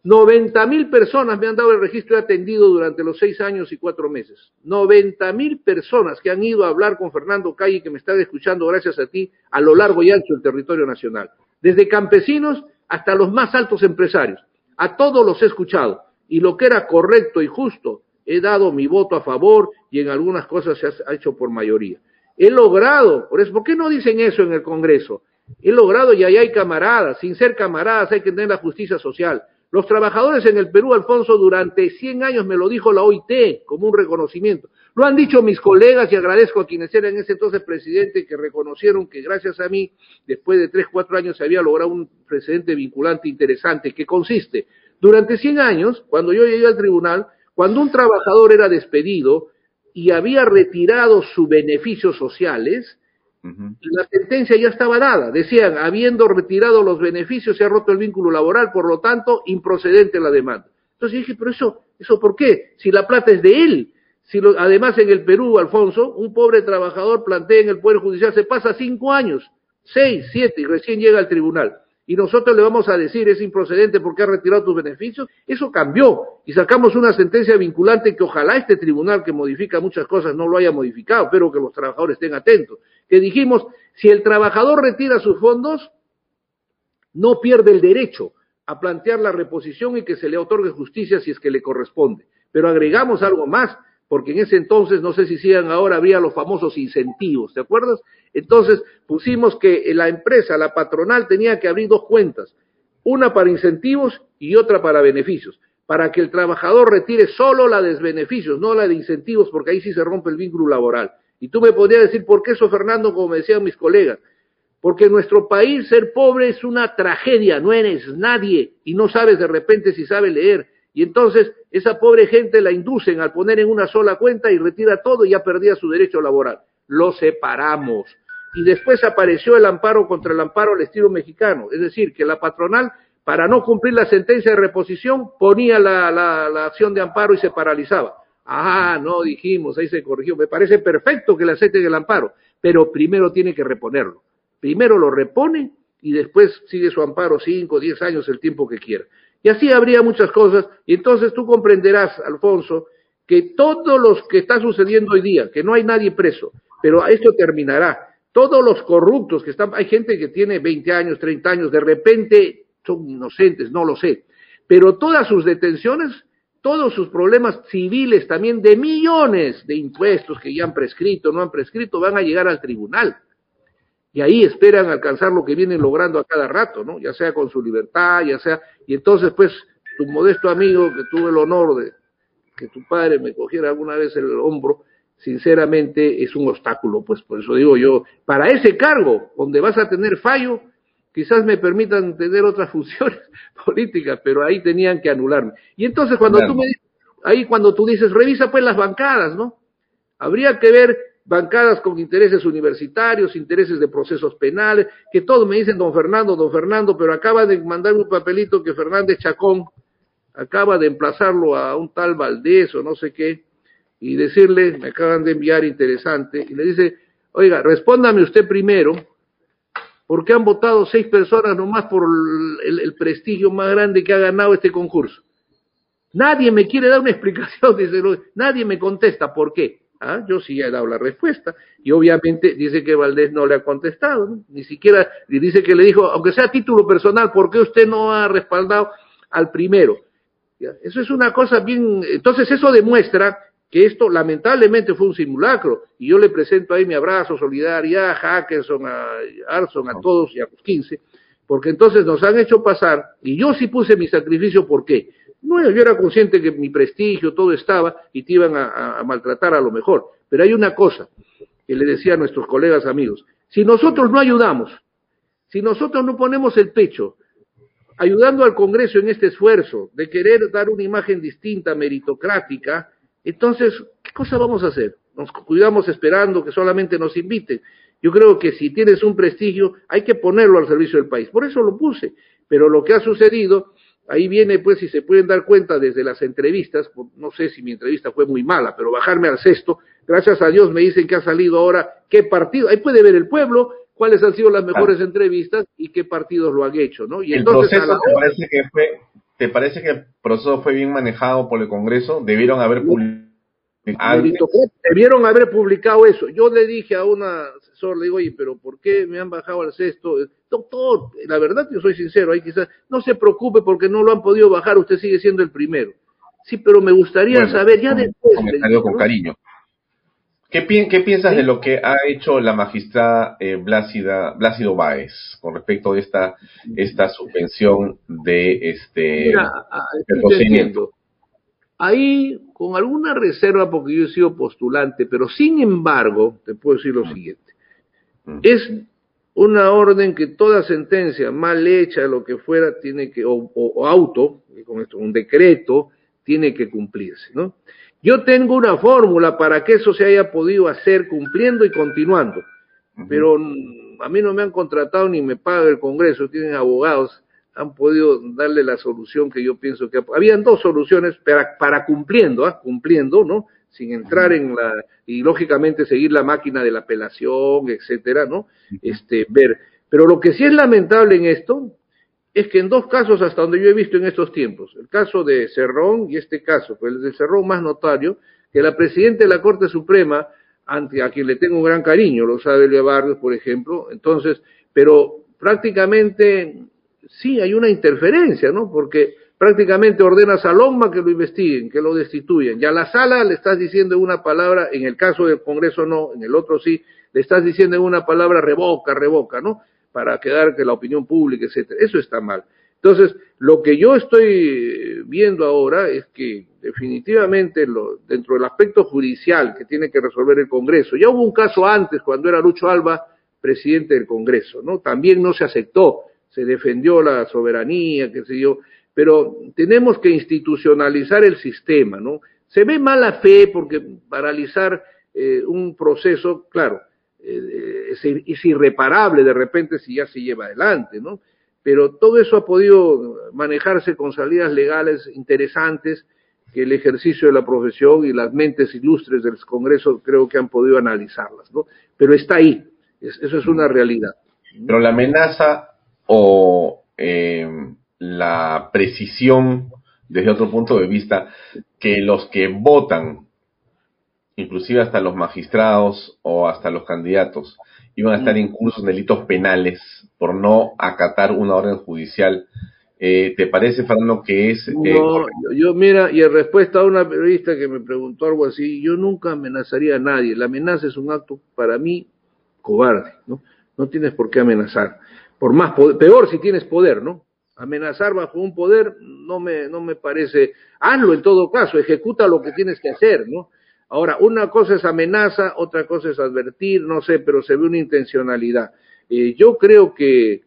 90 mil personas me han dado el registro y atendido durante los seis años y cuatro meses. 90 mil personas que han ido a hablar con Fernando Calle, que me están escuchando gracias a ti, a lo largo y ancho del territorio nacional. Desde campesinos hasta los más altos empresarios. A todos los he escuchado. Y lo que era correcto y justo he dado mi voto a favor y en algunas cosas se ha hecho por mayoría. He logrado, por eso, ¿por qué no dicen eso en el Congreso? He logrado y ahí hay camaradas, sin ser camaradas hay que tener la justicia social. Los trabajadores en el Perú, Alfonso, durante 100 años me lo dijo la OIT como un reconocimiento. Lo han dicho mis colegas y agradezco a quienes eran en ese entonces presidente que reconocieron que gracias a mí, después de 3, 4 años, se había logrado un precedente vinculante interesante que consiste, durante 100 años, cuando yo llegué al tribunal, cuando un trabajador era despedido y había retirado sus beneficios sociales, la sentencia ya estaba dada. Decían, habiendo retirado los beneficios, se ha roto el vínculo laboral, por lo tanto, improcedente la demanda. Entonces dije, pero eso, ¿eso por qué? Si la plata es de él. Si además en el Perú, Alfonso, un pobre trabajador plantea en el Poder Judicial, se pasa cinco años, seis, siete, y recién llega al tribunal y nosotros le vamos a decir es improcedente porque ha retirado tus beneficios, eso cambió y sacamos una sentencia vinculante que ojalá este tribunal que modifica muchas cosas no lo haya modificado, pero que los trabajadores estén atentos, que dijimos, si el trabajador retira sus fondos, no pierde el derecho a plantear la reposición y que se le otorgue justicia si es que le corresponde. Pero agregamos algo más, porque en ese entonces, no sé si sigan ahora, había los famosos incentivos, ¿te acuerdas? Entonces pusimos que la empresa, la patronal, tenía que abrir dos cuentas, una para incentivos y otra para beneficios, para que el trabajador retire solo la de beneficios, no la de incentivos, porque ahí sí se rompe el vínculo laboral. Y tú me podrías decir, ¿por qué eso, Fernando, como me decían mis colegas? Porque en nuestro país ser pobre es una tragedia, no eres nadie y no sabes de repente si sabes leer y entonces esa pobre gente la inducen al poner en una sola cuenta y retira todo y ya perdía su derecho laboral. Lo separamos. Y después apareció el amparo contra el amparo al estilo mexicano, es decir, que la patronal para no cumplir la sentencia de reposición, ponía la, acción de amparo y se paralizaba. Ah, no, dijimos, ahí se corrigió. Me parece perfecto que le acepten el amparo, pero primero tiene que reponerlo. Primero lo repone y después sigue su amparo cinco, diez años, el tiempo que quiera. Y así habría muchas cosas. Y entonces tú comprenderás, Alfonso, que todo lo que está sucediendo hoy día, que no hay nadie preso, pero esto terminará. Todos los corruptos que están, hay gente que tiene 20 años, 30 años, de repente son inocentes, no lo sé. Pero todas sus detenciones, todos sus problemas civiles también de millones de impuestos que ya han prescrito, no han prescrito, van a llegar al tribunal y ahí esperan alcanzar lo que vienen logrando a cada rato, ¿no? Ya sea con su libertad, ya sea, y entonces pues tu modesto amigo que tuve el honor de que tu padre me cogiera alguna vez el hombro, sinceramente es un obstáculo, pues por eso digo yo, para ese cargo donde vas a tener fallo, quizás me permitan tener otras <laughs> funciones políticas, pero ahí tenían que anularme. Y entonces cuando tú me ahí cuando tú dices, revisa pues las bancadas, ¿no? Habría que ver bancadas con intereses universitarios, intereses de procesos penales, que todos me dicen don Fernando, don Fernando, pero acaba de mandar un papelito que Fernández Chacón acaba de emplazarlo a un tal Valdés o no sé qué, y decirle, me acaban de enviar interesante, y le dice, oiga, respóndame usted primero, ¿por qué han votado seis personas nomás por el, el prestigio más grande que ha ganado este concurso? Nadie me quiere dar una <laughs> explicación, dice, nadie me contesta, ¿por qué? ¿Ah? Yo sí he dado la respuesta. Y obviamente dice que Valdés no le ha contestado, ni siquiera, y dice que le dijo, aunque sea título personal, ¿por qué usted no ha respaldado al primero? Eso es una cosa bien, entonces eso demuestra que esto lamentablemente fue un simulacro. Y yo le presento ahí mi abrazo, solidaridad a Hackerson, a Arson, a todos y a los 15, porque entonces nos han hecho pasar, y yo sí puse mi sacrificio, ¿por qué? No, yo era consciente que mi prestigio, todo estaba y te iban a, maltratar a lo mejor. Pero hay una cosa que le decía a nuestros colegas amigos. Si nosotros no ayudamos, si nosotros no ponemos el pecho, ayudando al Congreso en este esfuerzo de querer dar una imagen distinta, meritocrática, entonces, ¿qué cosa vamos a hacer? Nos cuidamos esperando que solamente nos inviten. Yo creo que si tienes un prestigio, hay que ponerlo al servicio del país. Por eso lo puse. Pero lo que ha sucedido Ahí viene, pues, si se pueden dar cuenta desde las entrevistas, no sé si mi entrevista fue muy mala, pero bajarme al sexto, gracias a Dios me dicen que ha salido ahora qué partido, ahí puede ver el pueblo, cuáles han sido las mejores entrevistas y qué partidos lo han hecho, ¿no? Y el entonces, proceso, ¿te, parece que fue, ¿te parece que el proceso fue bien manejado por el Congreso? ¿Debieron haber publicado? Debieron haber publicado eso. Yo le dije a una le digo, oye, pero ¿por qué me han bajado al sexto? Doctor, la verdad yo soy sincero, ahí quizás, no se preocupe porque no lo han podido bajar, usted sigue siendo el primero. Sí, pero me gustaría saber ya después. Comentario con cariño. ¿Qué, ¿Qué, piensas de lo que ha hecho la magistrada eh, Blácido Báez con respecto a esta, esta suspensión de este procedimiento? Ahí, con alguna reserva, porque yo he sido postulante, pero sin embargo, te puedo decir lo mm. siguiente. Mm. Es una orden que toda sentencia mal hecha, lo que fuera, tiene que, o, auto, con esto, un decreto, tiene que cumplirse, ¿no? Yo tengo una fórmula para que eso se haya podido hacer cumpliendo y continuando, pero a mí no me han contratado ni me paga el Congreso, tienen abogados han podido darle la solución que yo pienso que habían dos soluciones para, para cumpliendo, ¿ah? cumpliendo, ¿no? Sin entrar en la y lógicamente seguir la máquina de la apelación, etcétera, ¿no? Este ver, pero lo que sí es lamentable en esto es que en dos casos hasta donde yo he visto en estos tiempos, el caso de Cerrón y este caso, pues el de Cerrón más notario, que la presidenta de la Corte Suprema, ante a quien le tengo un gran cariño, lo sabe Elia Barrios, por ejemplo, entonces, pero prácticamente sí hay una interferencia, ¿no? Porque prácticamente ordenas a Longma que lo investiguen, que lo destituyan. Ya a la sala le estás diciendo una palabra, en el caso del Congreso no, en el otro sí, le estás diciendo una palabra revoca, revoca, ¿no? Para quedar que la opinión pública, etcétera. Eso está mal. Entonces, lo que yo estoy viendo ahora es que definitivamente lo, dentro del aspecto judicial que tiene que resolver el Congreso, ya hubo un caso antes cuando era Lucho Alba presidente del Congreso, ¿no? También no se aceptó se defendió la soberanía, qué sé yo, pero tenemos que institucionalizar el sistema, ¿no? Se ve mala fe porque paralizar eh, un proceso, claro, eh, es, irreparable de repente si ya se lleva adelante, ¿no? pero todo eso ha podido manejarse con salidas legales interesantes que el ejercicio de la profesión y las mentes ilustres del Congreso creo que han podido analizarlas, ¿no? Pero está ahí, eso es una realidad. Pero la amenaza o eh, la precisión desde otro punto de vista que los que votan, inclusive hasta los magistrados o hasta los candidatos, iban a estar mm. incursos en delitos penales por no acatar una orden judicial. Eh, ¿Te parece, Fernando, que es... Eh, no, yo, mira, y en respuesta a una periodista que me preguntó algo así, yo nunca amenazaría a nadie. La amenaza es un acto, para mí, cobarde, ¿no? No tienes por qué amenazar. Por más peor si tienes poder, ¿no? Amenazar bajo un poder no me, no me parece. Hazlo en todo caso, ejecuta lo que tienes que hacer, ¿no? Ahora, una cosa es amenaza, otra cosa es advertir, no sé, pero se ve una intencionalidad. Eh, yo creo que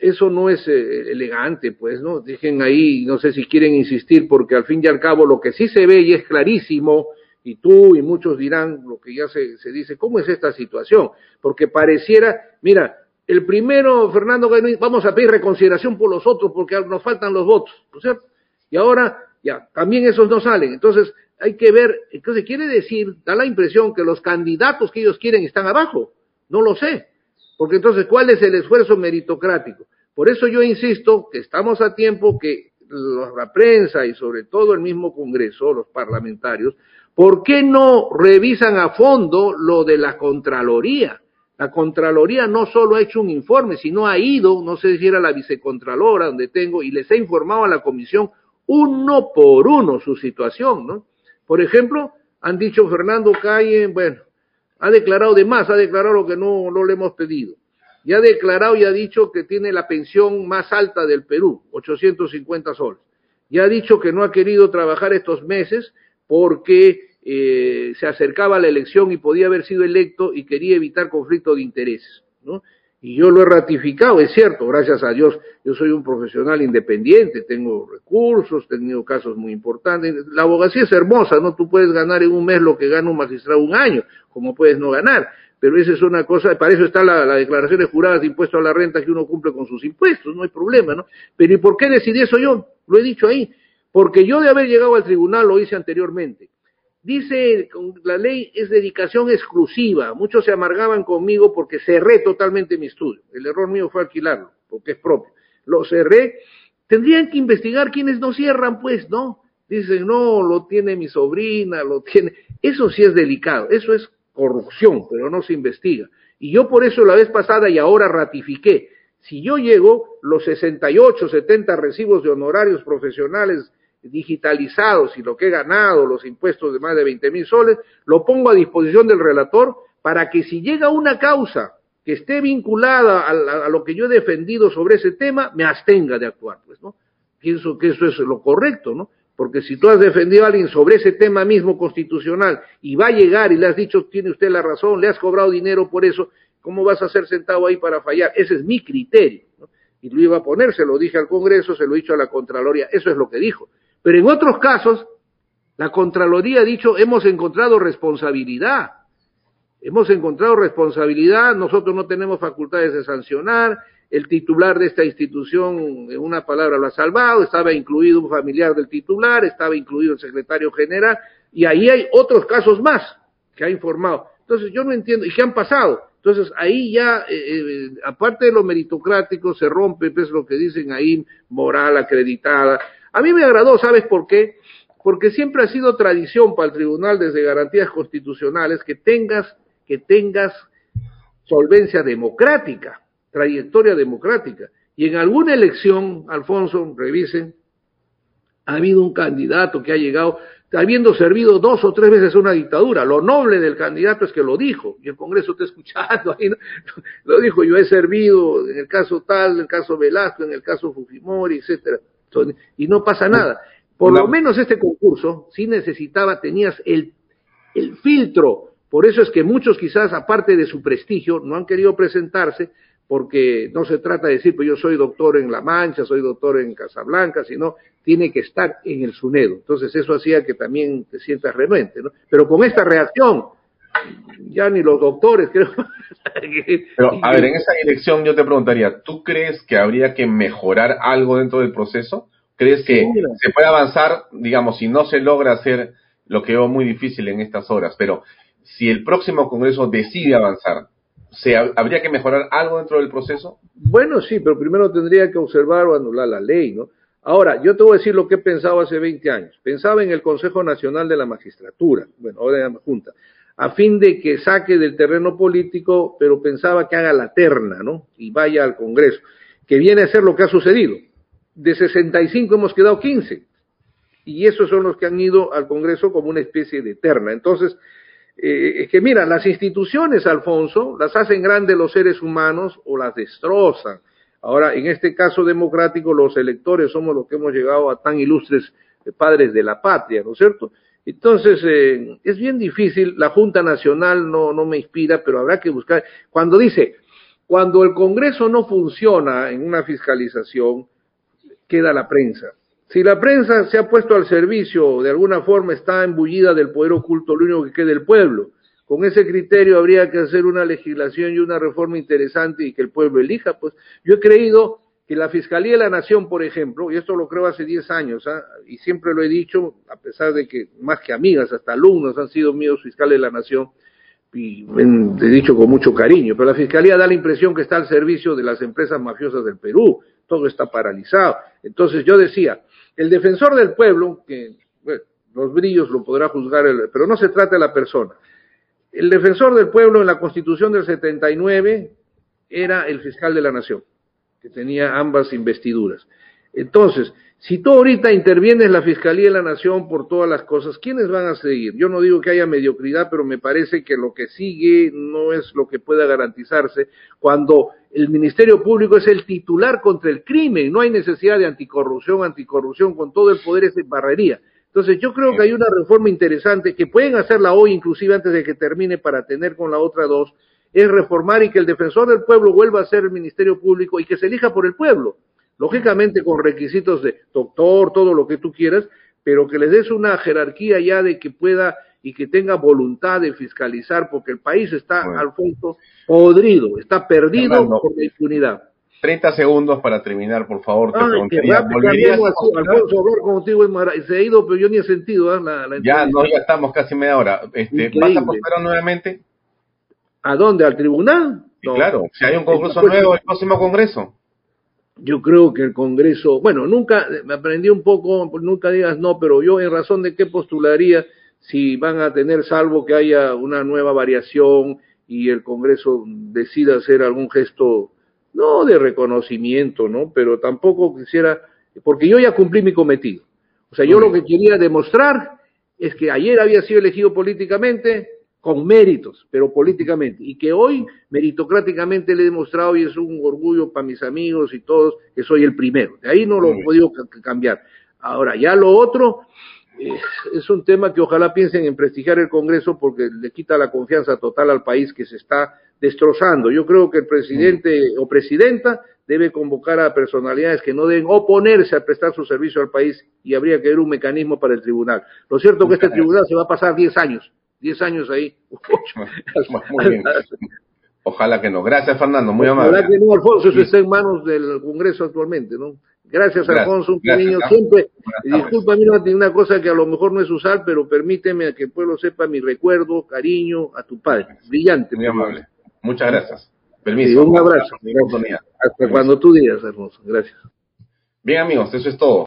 eso no es eh, elegante, pues, ¿no? Dejen ahí, no sé si quieren insistir, porque al fin y al cabo lo que sí se ve y es clarísimo, y tú y muchos dirán lo que ya se, se dice, ¿cómo es esta situación? Porque pareciera, mira, el primero, Fernando, vamos a pedir reconsideración por los otros porque nos faltan los votos, ¿no es cierto? Y ahora, ya, también esos no salen. Entonces, hay que ver, entonces quiere decir, da la impresión que los candidatos que ellos quieren están abajo. No lo sé. Porque entonces, ¿cuál es el esfuerzo meritocrático? Por eso yo insisto que estamos a tiempo que la prensa y sobre todo el mismo Congreso, los parlamentarios, ¿por qué no revisan a fondo lo de la Contraloría? La Contraloría no solo ha hecho un informe, sino ha ido, no sé si era la vicecontralora donde tengo, y les ha informado a la comisión uno por uno su situación, ¿no? Por ejemplo, han dicho Fernando Calle, bueno, ha declarado de más, ha declarado lo que no, no le hemos pedido. Y ha declarado y ha dicho que tiene la pensión más alta del Perú, 850 soles. Y ha dicho que no ha querido trabajar estos meses porque eh, se acercaba a la elección y podía haber sido electo y quería evitar conflicto de intereses, ¿no? Y yo lo he ratificado, es cierto, gracias a Dios, yo soy un profesional independiente, tengo recursos, he tenido casos muy importantes. La abogacía es hermosa, ¿no? Tú puedes ganar en un mes lo que gana un magistrado un año, como puedes no ganar. Pero esa es una cosa, para eso está la, la declaración de juradas de impuesto a la renta que uno cumple con sus impuestos, no hay problema, ¿no? Pero ¿y por qué decidí eso yo? Lo he dicho ahí. Porque yo de haber llegado al tribunal lo hice anteriormente Dice, la ley es dedicación exclusiva. Muchos se amargaban conmigo porque cerré totalmente mi estudio. El error mío fue alquilarlo, porque es propio. Lo cerré. Tendrían que investigar quienes no cierran, pues, ¿no? Dicen, no, lo tiene mi sobrina, lo tiene. Eso sí es delicado, eso es corrupción, pero no se investiga. Y yo por eso la vez pasada y ahora ratifiqué. Si yo llego, los 68, 70 recibos de honorarios profesionales digitalizados y lo que he ganado, los impuestos de más de 20 mil soles, lo pongo a disposición del relator para que si llega una causa que esté vinculada a, lo que yo he defendido sobre ese tema, me abstenga de actuar, pues, ¿no? Pienso que eso es lo correcto, ¿no? Porque si tú has defendido a alguien sobre ese tema mismo constitucional y va a llegar y le has dicho, tiene usted la razón, le has cobrado dinero por eso, ¿cómo vas a ser sentado ahí para fallar? Ese es mi criterio. Y lo iba a poner, se lo dije al Congreso, se lo he dicho a la Contraloría, eso es lo que dijo. Pero en otros casos, la Contraloría ha dicho, hemos encontrado responsabilidad. Hemos encontrado responsabilidad, nosotros no tenemos facultades de sancionar, el titular de esta institución, en una palabra, lo ha salvado, estaba incluido un familiar del titular, estaba incluido el secretario general, y ahí hay otros casos más que ha informado. Entonces, yo no entiendo, ¿y qué han pasado? Entonces, ahí ya, eh, eh, aparte de lo meritocrático, se rompe, pues, lo que dicen ahí, moral acreditada, a mí me agradó, ¿sabes por qué? Porque siempre ha sido tradición para el tribunal desde garantías constitucionales que tengas, que tengas solvencia democrática, trayectoria democrática. Y en alguna elección, Alfonso, revisen, ha habido un candidato que ha llegado habiendo servido dos o tres veces una dictadura. Lo noble del candidato es que lo dijo, y el Congreso está escuchando, ahí lo dijo, yo he servido en el caso tal, en el caso Velasco, en el caso Fujimori, etcétera y no pasa nada. Por lo menos este concurso sí necesitaba, tenías el, el filtro. Por eso es que muchos quizás, aparte de su prestigio, no han querido presentarse porque no se trata de decir, pues yo soy doctor en La Mancha, soy doctor en Casablanca, sino tiene que estar en el SUNEDO. Entonces eso hacía que también te sientas renuente, ¿no? Pero con esta reacción, ya ni los doctores creo. <laughs> Pero, a ver, en esa dirección yo te preguntaría, ¿tú crees que habría que mejorar algo dentro del proceso? ¿Crees que se puede avanzar, digamos, si no se logra hacer lo que veo muy difícil en estas horas, pero si el próximo Congreso decide avanzar, ¿se, ¿habría que mejorar algo dentro del proceso? Bueno, sí, pero primero tendría que observar o anular la ley, ¿no? Ahora, yo te voy a decir lo que he pensado hace 20 años. Pensaba en el Consejo Nacional de la Magistratura, bueno, ahora la Junta, a fin de que saque del terreno político, pero pensaba que haga la terna, ¿no? Y vaya al Congreso, que viene a ser lo que ha sucedido. De 65 hemos quedado 15, y esos son los que han ido al Congreso como una especie de terna. Entonces, eh, es que mira, las instituciones, Alfonso, las hacen grandes los seres humanos o las destrozan. Ahora, en este caso democrático, los electores somos los que hemos llegado a tan ilustres eh, padres de la patria, ¿no es cierto? Entonces, eh, es bien difícil, la Junta Nacional no, no me inspira, pero habrá que buscar, cuando dice, cuando el Congreso no funciona en una fiscalización, queda la prensa. Si la prensa se ha puesto al servicio, de alguna forma está embullida del poder oculto, lo único que queda el pueblo. Con ese criterio habría que hacer una legislación y una reforma interesante y que el pueblo elija. Pues yo he creído que la Fiscalía de la Nación, por ejemplo, y esto lo creo hace 10 años, ¿ah? y siempre lo he dicho, a pesar de que más que amigas, hasta alumnos han sido míos fiscales de la Nación, y he dicho con mucho cariño, pero la Fiscalía da la impresión que está al servicio de las empresas mafiosas del Perú, todo está paralizado. Entonces yo decía, el defensor del pueblo, que los brillos lo podrá juzgar, pero no se trata de la persona, el defensor del pueblo en la Constitución del 79 era el fiscal de la Nación, que tenía ambas investiduras. Entonces, si tú ahorita intervienes la Fiscalía de la Nación por todas las cosas, ¿quiénes van a seguir? Yo no digo que haya mediocridad, pero me parece que lo que sigue no es lo que pueda garantizarse cuando el Ministerio Público es el titular contra el crimen, no hay necesidad de anticorrupción, anticorrupción, con todo el poder es barrería. Entonces yo creo que hay una reforma interesante que pueden hacerla hoy, inclusive antes de que termine, para tener con la otra dos, es reformar y que el defensor del pueblo vuelva a ser el Ministerio Público y que se elija por el pueblo. Lógicamente con requisitos de doctor, todo lo que tú quieras, pero que les des una jerarquía ya de que pueda y que tenga voluntad de fiscalizar, porque el país está al fondo podrido, está perdido por la impunidad. 30 segundos para terminar, por favor. Te Ay, qué rápido, Alfonso, hablar contigo es se ha ido, pero yo ni he sentido ¿eh? la, la Ya, no, ya estamos casi media hora. Este, ¿Vas a postar nuevamente? ¿A dónde? ¿Al tribunal? claro, si hay un congreso nuevo, el próximo congreso. Yo creo que el Congreso, bueno, nunca, me aprendí un poco, nunca digas no, pero yo en razón de qué postularía si van a tener, salvo que haya una nueva variación y el Congreso decida hacer algún gesto no de reconocimiento, ¿no? Pero tampoco quisiera, porque yo ya cumplí mi cometido. O sea, yo lo que quería demostrar es que ayer había sido elegido políticamente con méritos, pero políticamente, y que hoy meritocráticamente le he demostrado y es un orgullo para mis amigos y todos que soy el primero. De ahí no lo he podido cambiar. Ahora, ya lo otro es un tema que ojalá piensen en prestigiar el Congreso porque le quita la confianza total al país que se está destrozando. Yo creo que el presidente o presidenta debe convocar a personalidades que no deben oponerse a prestar su servicio al país y habría que ver un mecanismo para el tribunal. Lo cierto es que este tribunal se va a pasar 10 años, 10 años ahí. <laughs> <laughs> Muy bien. Ojalá que no. Gracias, Fernando. Muy amable. Ojalá que no, Alfonso, eso está en manos del Congreso actualmente, ¿no? Gracias, Alfonso, un cariño siempre. Disculpa, mira, una cosa que a lo mejor no es usar, pero permíteme que el pueblo sepa mi recuerdo, cariño a tu padre. Brillante. Muy amable. Muchas gracias. Permiso. un abrazo. Hasta cuando tú digas, Alfonso. Gracias. Bien, amigos, eso es todo.